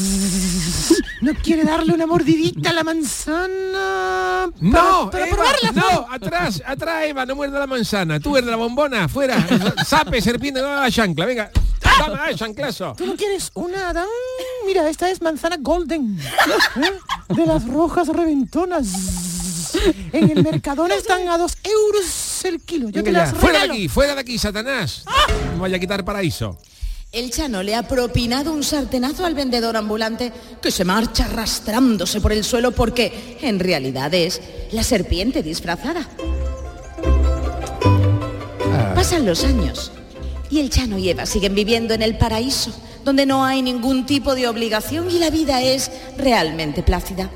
¿No quiere darle una mordidita a la manzana? No, para Eva, probarla. no, atrás, atrás, Eva, no muerda la manzana. Tú eres la bombona, fuera. Sape, serpiente, no la chancla, venga. Dame, ah, chanclazo. ¿Tú no quieres una, Adán? Mira, esta es manzana golden. ¿eh? De las rojas reventonas. En el Mercadona están a dos euros el kilo. Yo te las. Fuera de aquí, fuera de aquí, Satanás. Me vaya a quitar paraíso. El Chano le ha propinado un sartenazo al vendedor ambulante que se marcha arrastrándose por el suelo porque en realidad es la serpiente disfrazada. Pasan los años y el Chano y Eva siguen viviendo en el paraíso, donde no hay ningún tipo de obligación y la vida es realmente plácida.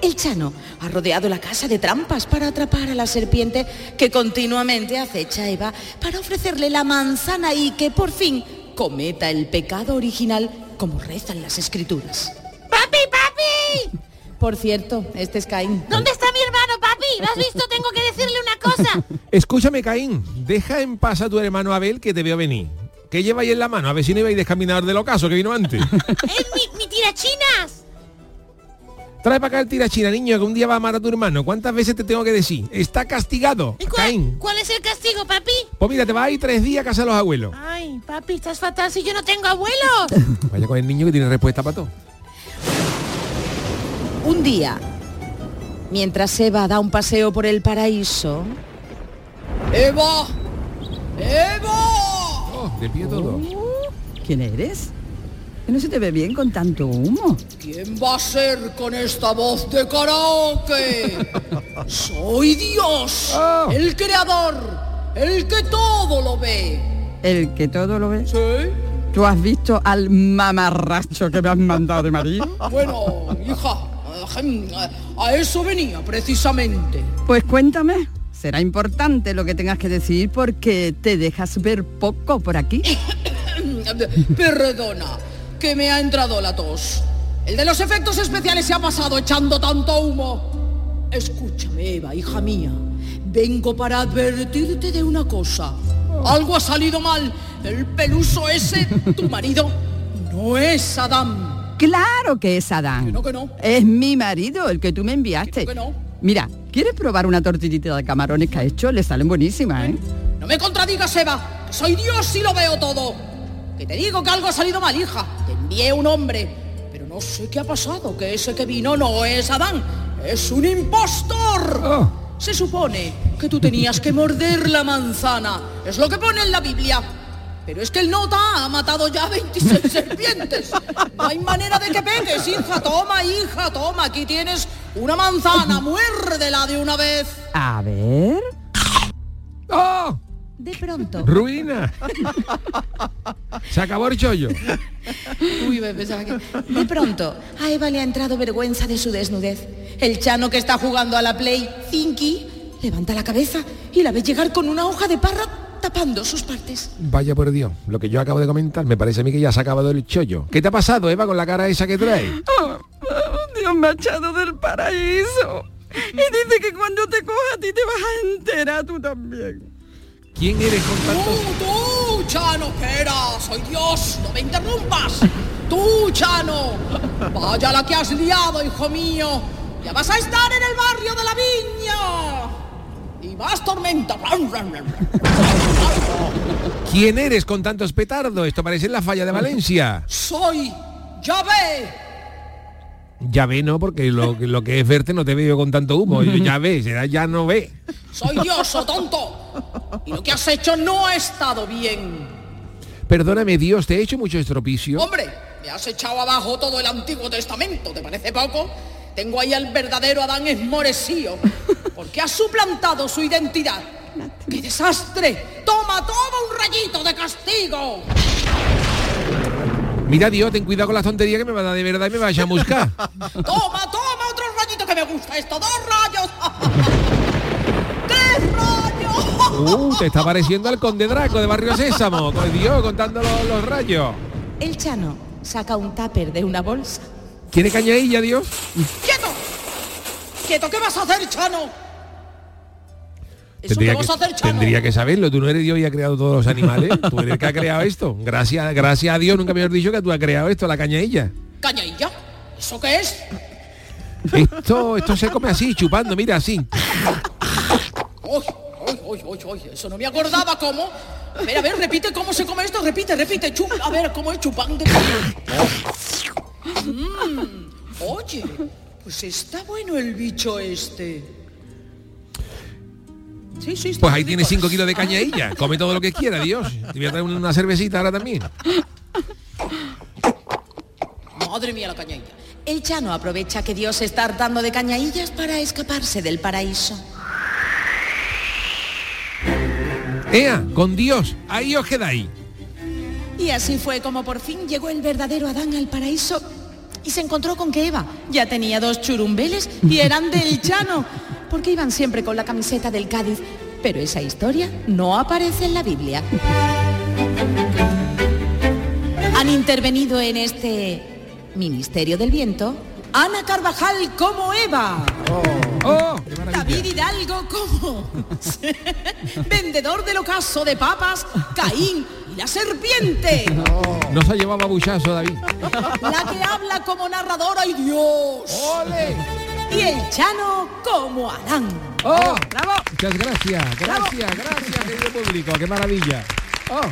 El Chano ha rodeado la casa de trampas para atrapar a la serpiente que continuamente acecha a Eva para ofrecerle la manzana y que por fin cometa el pecado original como rezan las escrituras. ¡Papi, papi! Por cierto, este es Caín. ¿Dónde está mi hermano, papi? ¿Lo has visto? Tengo que decirle una cosa. Escúchame, Caín, deja en paz a tu hermano Abel que te veo venir. ¿Qué lleva ahí en la mano? A ver si no ibais descaminador del ocaso que vino antes. ¡Es mi, mi tirachinas! Trae para acá el tirachina, niño, que un día va a amar a tu hermano. ¿Cuántas veces te tengo que decir? Está castigado, ¿Y cuál, Caín. cuál es el castigo, papi? Pues mira, te vas a ir tres días a casa de los abuelos. Ay, papi, estás fatal si yo no tengo abuelos. Vaya con el niño que tiene respuesta para todo. Un día, mientras Eva da un paseo por el paraíso, ¡Eva! ¡Eva! Oh, de pie todo. ¿Quién eres? Que no se te ve bien con tanto humo. ¿Quién va a ser con esta voz de karaoke? Soy Dios, el creador, el que todo lo ve. ¿El que todo lo ve? Sí. ¿Tú has visto al mamarracho que me has mandado de marido? Bueno, hija, a eso venía precisamente. Pues cuéntame. Será importante lo que tengas que decir porque te dejas ver poco por aquí. Perdona, que me ha entrado la tos. El de los efectos especiales se ha pasado echando tanto humo. Escúchame, Eva, hija mía. Vengo para advertirte de una cosa. Algo ha salido mal. El peluso ese, tu marido, no es Adán. Claro que es Adán. Que no, que no. Es mi marido, el que tú me enviaste. Que no. Mira, ¿quieres probar una tortillita de camarones que ha hecho? Le salen buenísimas, ¿eh? No me contradigas, Eva. que Soy Dios y lo veo todo. Que te digo que algo ha salido mal, hija. Te envié un hombre. Pero no sé qué ha pasado, que ese que vino no es Adán. Es un impostor. Se supone que tú tenías que morder la manzana. Es lo que pone en la Biblia. Pero es que el nota ha matado ya 26 serpientes. No hay manera de que pegues, hija. Toma, hija, toma. Aquí tienes una manzana. Muérdela de una vez. A ver. ¡Oh! de pronto, ¡Ruina! Se acabó el chollo. Uy, me pensaba que... De pronto, a Eva le ha entrado vergüenza de su desnudez. El chano que está jugando a la Play, Zinky, levanta la cabeza y la ve llegar con una hoja de parra tapando sus partes. Vaya por Dios, lo que yo acabo de comentar, me parece a mí que ya se ha acabado el chollo. ¿Qué te ha pasado, Eva, con la cara esa que traes? Oh, oh, Dios me ha echado del paraíso. Y dice que cuando te coja a ti te vas a enterar tú también. ¿Quién eres con tanto? ¡Tú, tú, Chano, espera! ¡Soy Dios! ¡No me interrumpas! ¡Tú, Chano! ¡Vaya la que has liado, hijo mío! ¡Ya vas a estar en el barrio de la viña! ¡Y más tormenta! ¿Quién eres con tantos petardos? Esto parece la falla de Valencia. ¡Soy Yahvé! Ya ve, ¿no? Porque lo, lo que es verte no te veo con tanto humo. Yo ya ve, será ya no ve. ¡Soy Dios, oh tonto! Y lo que has hecho no ha estado bien. Perdóname, Dios, ¿te he hecho mucho estropicio? Hombre, me has echado abajo todo el Antiguo Testamento, ¿te parece poco? Tengo ahí al verdadero Adán esmoresío, porque has suplantado su identidad. ¡Qué desastre! ¡Toma, toma un rayito de castigo! Mira, Dios, ten cuidado con la tontería que me va a dar de verdad y me vaya a buscar. ¡Toma, toma otro rayito que me gusta esto! ¡Dos rayos! ¡Tres rayos! Uh, te está pareciendo al conde Draco de Barrio Sésamo. Con Dios, contando los, los rayos. El chano saca un tupper de una bolsa. ¿Quiere cañadilla, Dios? ¡Quieto! ¡Quieto! ¿Qué vas a hacer, Chano? ¿Eso Tendría qué vas que, a hacer, Chano? tendría que saberlo. Tú no eres Dios y has creado todos los animales. Tú eres el que ha creado esto. Gracias, gracias a Dios nunca me has dicho que tú has creado esto, la cañadilla. ¿Cañailla? ¿Eso qué es? Esto, esto se come así, chupando, mira, así. Eso no me acordaba cómo. A ver, a ver, repite cómo se come esto. Repite, repite. Chup, a ver, ¿cómo es chupando? Oye, pues está bueno el bicho este. Sí, sí, Pues ahí rico. tienes 5 kilos de cañadilla. Come todo lo que quiera, Dios. Te voy a traer una cervecita ahora también. Madre mía, la cañailla. El chano aprovecha que Dios está hartando de cañadillas para escaparse del paraíso. ¡Ea! Con Dios, ahí os quedáis. Y así fue como por fin llegó el verdadero Adán al paraíso y se encontró con que Eva ya tenía dos churumbeles y eran del llano, porque iban siempre con la camiseta del Cádiz. Pero esa historia no aparece en la Biblia. Han intervenido en este Ministerio del Viento Ana Carvajal como Eva. Oh, David Hidalgo como vendedor del ocaso de papas, Caín la serpiente. No se llevaba buchazo, David. La que habla como narradora y Dios. Y el Chano como Adán. ¡Oh! ¡Bravo! Muchas gracias, gracias, gracias, querido público, qué maravilla. Oh.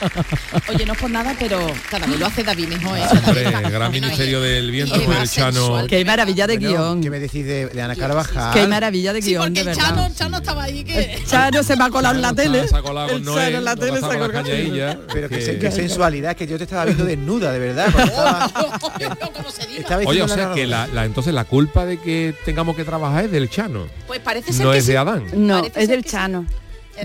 Oye, no es por nada, pero cada vez lo hace David mejor. ¿eh? Hombre, gran ministerio del viento Y el Chano. Qué maravilla de Bueno, guion. ¿Qué me decís de, de Ana Carvajal? Qué maravilla de Sí, guion, porque de el verdad. Chano, Chano estaba ahí que... Chano se va a colar en la tele. Se ha colado con El Noé, Chano en la tele ha se ha Pero qué, que- qué sensualidad, que yo te estaba viendo desnuda, de verdad. estaba- Oye, o sea que la, la- entonces la culpa de que tengamos que trabajar es del Chano. Pues parece ser No que es sí. de Adán. No, Parece es del Chano. Me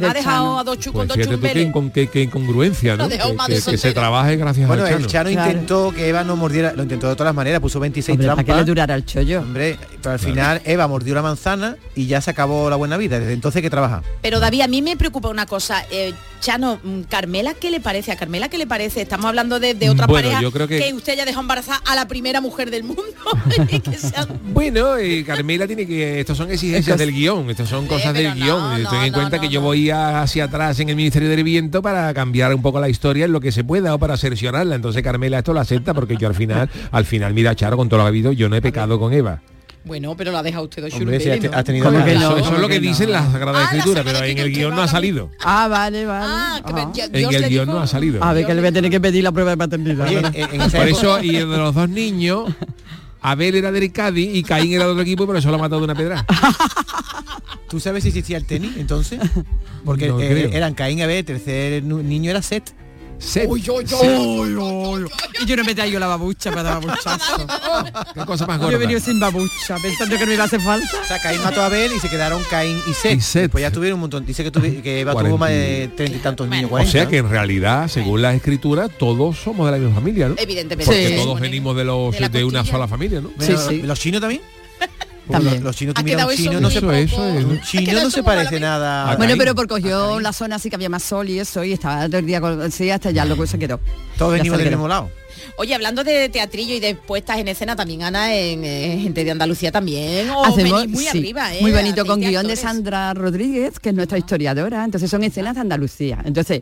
ha dejado a dos chu Pues con dos chumbeles. incon- qué- qué incongruencia, ¿no? Que, más que- que se trabaje gracias Bueno, al Chano. el Chano Claro. intentó que Eva no mordiera, lo intentó de todas las maneras, puso 26 Hombre, para que le trampas. durara el chollo. Hombre, pero al final Eva mordió la manzana y ya se acabó la buena vida. Desde entonces que trabaja. Pero David, a mí me preocupa una cosa. Eh, Chano, mm, Carmela, ¿qué le parece? ¿A Carmela qué le parece? Estamos hablando de, de otra Bueno, pareja yo creo que- usted haya dejado embarazada a la primera mujer del mundo. Sea- Bueno, eh, Carmela tiene que... Estos son exigencias del guion, estos son cosas del guion. Ten en cuenta que yo voy hacia atrás en el Ministerio del Viento para cambiar un poco la historia en lo que se pueda o para cerciorarla. Entonces Carmela esto lo acepta porque yo al final, al final, mira, Charo, con todo lo que ha habido, yo no he pecado con Eva. Bueno, pero lo ha dejado usted dos Hombre, si tenido ¿Cómo la- Eso, es lo que no? dicen las Sagradas Ah, la Escrituras, pero en el guion no ha salido. Ah, vale, vale. Ah, que. Dios En el guion no ha salido. A ver, que le voy a tener que pedir la prueba de paternidad. Oye, ¿verdad? en, en esa Por eso, y de los dos niños, Abel era del Cádiz y Caín era de otro equipo, pero eso lo ha matado de una pedra. ¿Tú sabes si existía el tenis entonces? Porque No eh, eran Caín y Abel, el tercer niño era Set. Set. Uy, uy, uy, uy. Y yo no me traigo la babucha para dar babuchazo. Qué cosa más Yo he gorda. venido sin babucha, pensando que no me iba a hacer falta. O sea, Caín mató a Abel y se quedaron Caín y Set. Y Set. Pues ya tuvieron un montón. Dice que, tuvi- que Eva tuvo más de treinta y tantos niños. O 40, sea ¿no? que en realidad, según la escritura, todos somos de la misma familia, ¿no? Evidentemente. Porque Sí. todos venimos de los De de una sola familia, ¿no? Sí, sí. ¿Los chinos también? También. Los, los chinos, a un chino, no se, es. un chino no se parece nada. a Bueno, pero porque cogió la zona así que había más sol y eso, y estaba todo el día con... Sí, hasta ya lo que se quedó. Todos venimos del mismo lado. Oye, hablando de teatrillo y de puestas en escena, también Ana, en eh, Gente de Andalucía también. O Hacemos muy sí, arriba, ¿eh? muy bonito con guion de. Sandra Rodríguez, que es nuestra historiadora. Entonces son escenas de Andalucía. Entonces,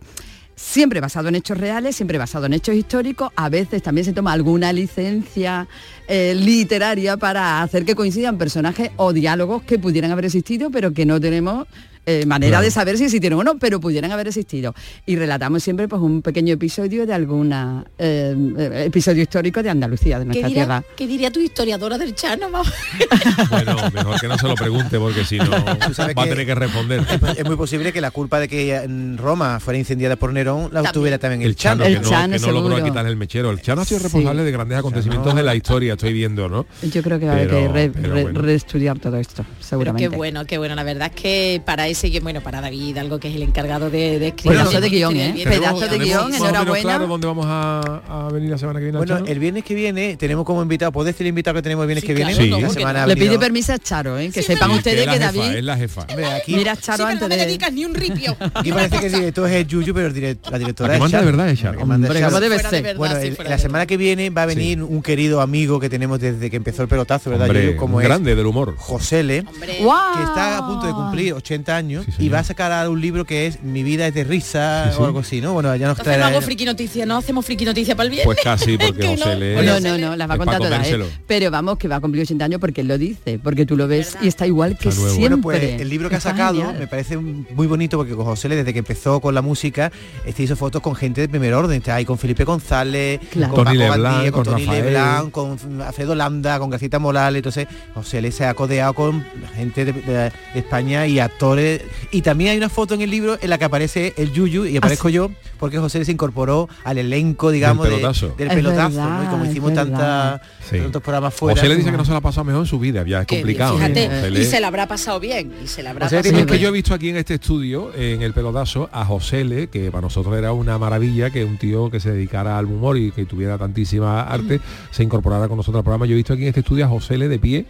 siempre basado en hechos reales, siempre basado en hechos históricos. A veces también se toma alguna licencia eh, literaria para hacer que coincidan personajes o diálogos que pudieran haber existido, pero que no tenemos eh, manera Claro. de saber si existieron o no, pero pudieran haber existido. Y relatamos siempre pues un pequeño episodio de alguna eh, eh, episodio histórico de Andalucía, de ¿Qué nuestra dirá, tierra. ¿Qué diría tu historiadora del Chano? Bueno, mejor que no se lo pregunte porque si no va a tener que responder. Es, es muy posible que la culpa de que en Roma fuera incendiada por Nerón la También. tuviera también el, El Chano, El que no, Chano, que no logró seguro. quitar el mechero. El Chano ha sido Sí. responsable de grandes acontecimientos de la historia, estoy viendo, ¿no? Yo creo que va a haber que Pero- re- pero re- bueno. reestudiar todo esto, Pero seguramente. qué bueno, qué bueno. La verdad es que para ese guion, bueno, para David, algo que es el encargado de, de escribir. Pedazo de guion, ¿eh? del Viento. Pedazo de ¿Tenemos guion, más o menos enhorabuena. claro dónde vamos a, a venir la semana que viene? al Bueno, el viernes que viene tenemos como invitado, ¿puedes decir el invitado que tenemos el viernes Sí, que viene? claro, La no, semana ha Le pide permiso a Charo, ¿eh? que Sí, sepan Sí, ustedes que jefa, David es la jefa. Aquí, mira Sí, Charo antes no me de... dedicas ni un ripio. aquí parece que el director es el Yuyu, pero la directora es de verdad es Charo. Bueno, sí, la semana que viene va a venir un querido amigo que tenemos desde que empezó el pelotazo, ¿verdad? Como grande del humor. José Le, Hombre, ¡Guau! que está a punto de cumplir 80 años Sí, y va a sacar un libro que es Mi vida es de risa Sí, sí. o algo así, ¿no? Bueno, ya nos Entonces no hago friki noticia, no hacemos friki noticia para el viernes. Pues casi, porque Que José no. le... No, no, no, las va a Es contar todas, ¿eh? Pero vamos, que va a cumplir 80 años porque él lo dice, porque tú lo ves y está igual que siempre. Bueno, pues el libro que ha sacado genial. me parece muy bonito porque con José Le, desde que empezó con la música, este hizo fotos con gente de primer orden. Está ahí con Felipe González, Claro. con Tony Paco Leblanc, con, con Tony. Leblanc, con Alfredo Landa, con Gracita Morales. Entonces, José Le se ha codeado con gente de, de- de España y actores Y también hay una foto en el libro en la que aparece el Yuyu y aparezco Ah, yo porque José se incorporó al elenco, digamos, pelotazo. del Es pelotazo, verdad, ¿no? Y como hicimos tanta, Sí. tantos programas fuera. José le dice que no se la ha pasado mejor en su vida, ya es complicado. fíjate, ¿no? y se la habrá pasado bien, y se la habrá José pasado que yo he visto aquí en este estudio, en el pelotazo, a José Le, que para nosotros era una maravilla, que un tío que se dedicara al humor y que tuviera tantísima arte, se incorporara con nosotros al programa. Yo he visto aquí en este estudio a José Le de pie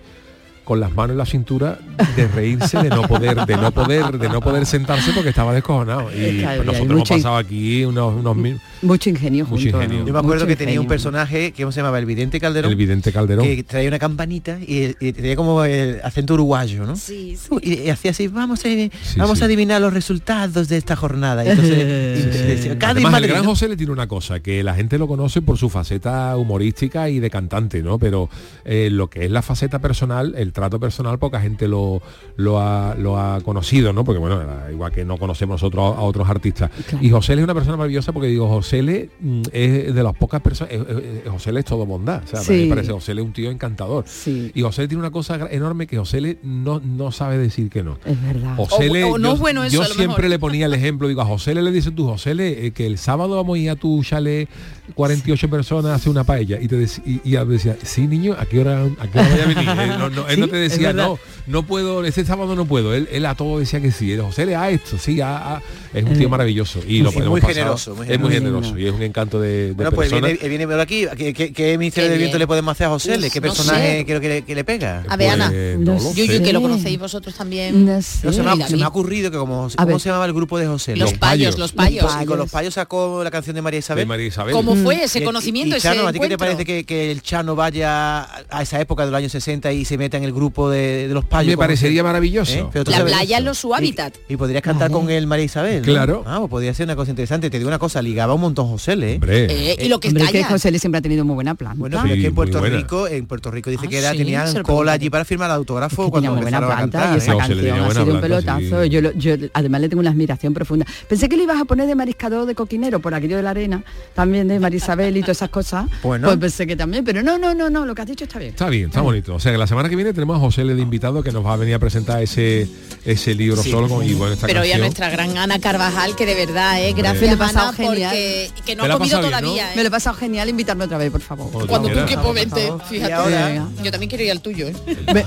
con las manos en la cintura de reírse de no poder de no poder de no poder sentarse porque estaba descojonado y Es que pues, nosotros hemos pasado aquí unos unos mil Mucho ingenio Mucho junto, ingenio. ¿no? Yo me acuerdo Mucho que tenía un personaje que ¿cómo se llamaba el vidente Calderón el vidente Calderón que traía una campanita y, y tenía como el acento uruguayo, ¿no? Sí, sí. Y, y hacía así, vamos a, vamos a adivinar los resultados de esta jornada. Y entonces, Además, el gran. José le tiene una cosa, que la gente lo conoce por su faceta humorística y de cantante, ¿no? Pero eh, lo que es la faceta personal, el trato personal, poca gente lo, lo, ha, lo ha conocido, ¿no? Porque bueno, igual que no conocemos nosotros a, a otros artistas. Y José es una persona maravillosa porque digo, José Le mm, es de las pocas personas, eh, eh, José Le es todo bondad, o sea, Sí. me parece José Le un tío encantador. Y José tiene una cosa enorme que José Le no, no sabe decir que no. Es verdad. José O- Le, o no yo, es bueno eso, yo siempre mejor. le ponía el ejemplo, digo, a José le, le dices tú, José le, eh, que el sábado vamos a ir a tu chalet 48 personas a hacer una paella y te dec- y, y decía, sí niño, ¿a qué hora, a qué hora vaya a venir? Él no, no- él no te decía, no, no puedo, ese sábado no puedo. Él, él a todo decía que sí. Él, José le a esto, sí, a, a- es un tío maravilloso. Y lo Sí, podemos muy pasar- generoso, muy Es muy generoso. generoso y es un encanto de, de Bueno, pues persona. viene, viene por aquí. ¿Qué, qué, qué ministerio Qué del viento le podemos hacer a José? Uf, ¿Qué no personaje sé. creo que le, que le pega? A ver, Ana. Pues, no. Yuyu, que lo conocéis vosotros también. No sé. No, se, me ha, Y se me David. ha ocurrido que como A ¿cómo se llamaba el grupo de José? Los Los payos, los payos. Y con los payos sacó la canción de María Isabel. de María Isabel. ¿Cómo fue ese conocimiento, ¿a ti qué te parece que, el Chano vaya a esa época de los años 60 y se meta en el grupo de, de los payos? Me parecería maravilloso. ¿Eh? Pero La playa es su hábitat. Y, y podrías cantar con él María Isabel. ¿no? Claro. Ah, pues podría ser una cosa interesante. Te digo una cosa, ligaba un montón José Le. ¿eh? Hombre. Eh, y lo que Hombre, que allá. José Le siempre ha tenido muy buena planta. Bueno, pero es que en Puerto. Rico, en Puerto Rico dice Ah, que era, sí, tenían cola allí para firmar el autógrafo que cuando tenía muy buena a planta cantar. y esa No, canción ha sido un pelotazo. sí. Yo, lo- yo además le tengo una admiración profunda. Pensé que le ibas a poner de mariscador de coquinero por aquello de la arena, también de Marisabel y todas esas cosas. Bueno. Pues pensé que también, pero no, no, no, no, lo que has dicho está bien. Está bien, está bonito. O sea, que la semana que viene tenemos a José Le de invitado que nos va a venir a presentar ese ese libro Sí. solo con y bueno, esta Pero ya canción. nuestra gran Ana Carvajal, que de verdad, eh, Me gracias lo he pasado Ana, genial. porque que no ha comido bien, todavía. Me ¿eh? lo he pasado genial, invitarme otra vez, por favor. Cuando tú quieras. que vente, Y fíjate. ahora, Yo también quiero ir al tuyo, ¿eh?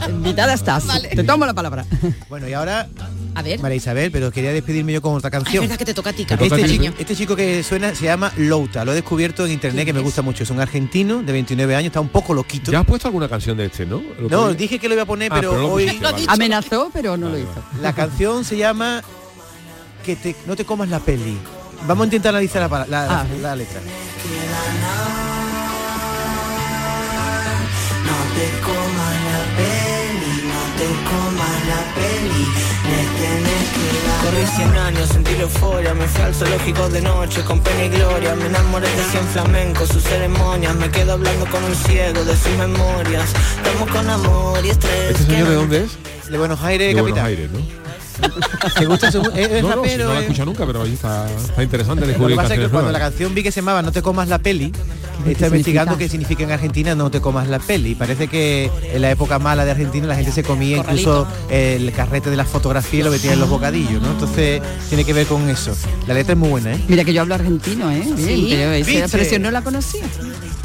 Invitada estás. Te tomo la palabra. bueno, y ahora A ver. María Isabel, pero quería despedirme yo con otra Ay, es canción. verdad que te toca a ti, Carlos, a Este chico, este chico que suena se llama Louta, lo he descubierto en internet que me gusta mucho. Es un argentino de 29 años, está un poco loquito. ¿Ya has puesto alguna canción de este, no? No, dije que lo iba a poner, Ah, pero, hoy pusiste, vale. Amenazó, pero no lo hizo. la canción se llama Que te, no te comas la peli. Vamos a intentar analizar la, la- Ah. la letra. No te comas la peli, no te comas la peli, le tienes que dar. Corrí 100 años, sentí la euforia, me fui al zoológico de noche con pena y gloria, me enamoré de 100 flamencos, sus ceremonias, me quedo hablando con un ciego de sus memorias, estamos con amor y estrés. ¿Este señor de dónde es? De Buenos Aires, De Buenos capitán. Aires, ¿no? ¿Te gusta su- es, es No, no, si rapero, no la he es- escuchado nunca, pero ahí está, está interesante Lo que descubrir pasa es que cuando la canción vi que se llamaba No te comas la peli, está investigando qué significa en Argentina no te comas la peli. Y parece que en la época mala de Argentina la gente se comía incluso el carrete de la fotografía y lo metía en los bocadillos, ¿no? Entonces tiene que ver con eso. La letra es muy buena, ¿eh? Mira que yo hablo argentino, ¿eh? Bien, Sí. pero expresión no la conocía.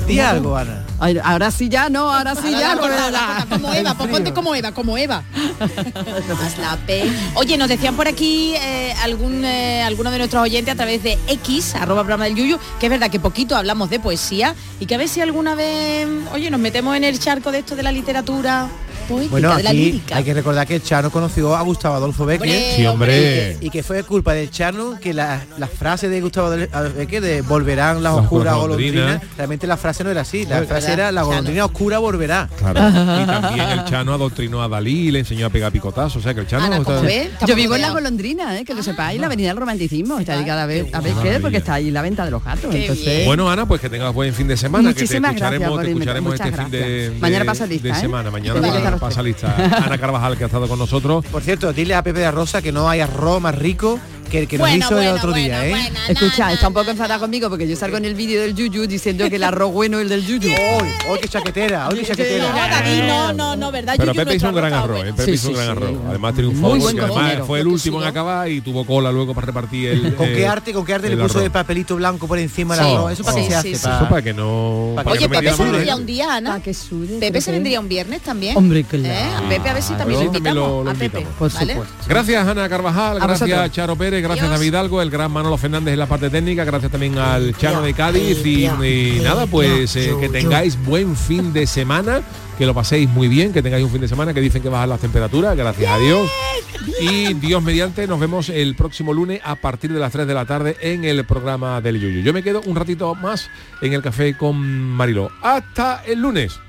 Di algo, Ana. Ay, ahora sí ya, no, ahora sí Ahora ya. corta, corta, como Eva, pues ponte como Eva, como Eva. Haz la P. Oye, nos decían por aquí eh, algún eh, alguno de nuestros oyentes a través de X, arroba programa del Yuyu, que es verdad que poquito hablamos de poesía y que a ver si alguna vez, oye, nos metemos en el charco de esto de la literatura poética, Bueno, de la lírica. hay que recordar que el Chano conoció a Gustavo Adolfo Becker. Hombre, Sí, hombre. Y que fue culpa del Chano que la- las frases de Gustavo Adolfo Becker de volverán las Las oscuras golondrinas. realmente la frase no era así. La ¿Verdad? frase era la golondrina oscura volverá. Claro. Y también el Chano adoctrinó a Dalí le enseñó a pegar picotazos. O sea que el Chano Ana, está- Yo vivo en la golondrina, ¿eh? que lo sepáis, la avenida del romanticismo. Está dedicada a ver, a ver qué, maravilla. porque está ahí la venta de los gatos. Entonces. Bueno, Ana, pues que tengas buen fin de semana, Muchísimas que te gracias escucharemos, por te invitar- escucharemos este fin de, gracias. de- Mañana pasa lista, de ¿eh? semana. Mañana Pasa lista. Ana Carvajal que ha estado con nosotros. Por cierto, dile a Pepe de Rosa que no hay arroz más rico que, que nos Bueno, hizo el bueno, otro día, ¿eh? Escucha, está un poco enfadada conmigo porque yo salgo en el vídeo del Yuyu diciendo que el arroz bueno es el del Yuyu. ¡Uy, uy, qué chaquetera! ¡Uy, qué No, chaquetera! David, no, no, no, ¿verdad? Pero Yuyu, Pepe hizo un gran arroz ¿eh? Pepe Sí, hizo un gran sí. arroz. Además triunfó, Muy buen porque además fue el último en acabar y tuvo cola luego para repartir el ¿Con qué eh, arte, con qué arte le el puso de papelito blanco por encima del arroz? ¿Eso para qué se hace? Eso para que no... para que Oye, no Pepe se vendría dentro. un día, Ana. que Pepe se que- vendría un viernes también. Hombre, claro. ¿Eh? A Pepe a ver si también lo invitamos. a Pepe. Por supuesto. Gracias Ana Carvajal, gracias. Charo Pérez, gracias Dios. David Algo, el gran Manolo Fernández en la parte técnica, gracias también al Chano de Cádiz y, nada, pues eh, que tengáis buen fin de semana, que lo paséis muy bien, que tengáis un fin de semana que dicen que bajan las temperaturas, gracias a Dios. Y Dios mediante, nos vemos el próximo lunes a partir de las 3 de la tarde en el programa del Yuyu. Yo me quedo un ratito más en el café con Mariló. Hasta el lunes.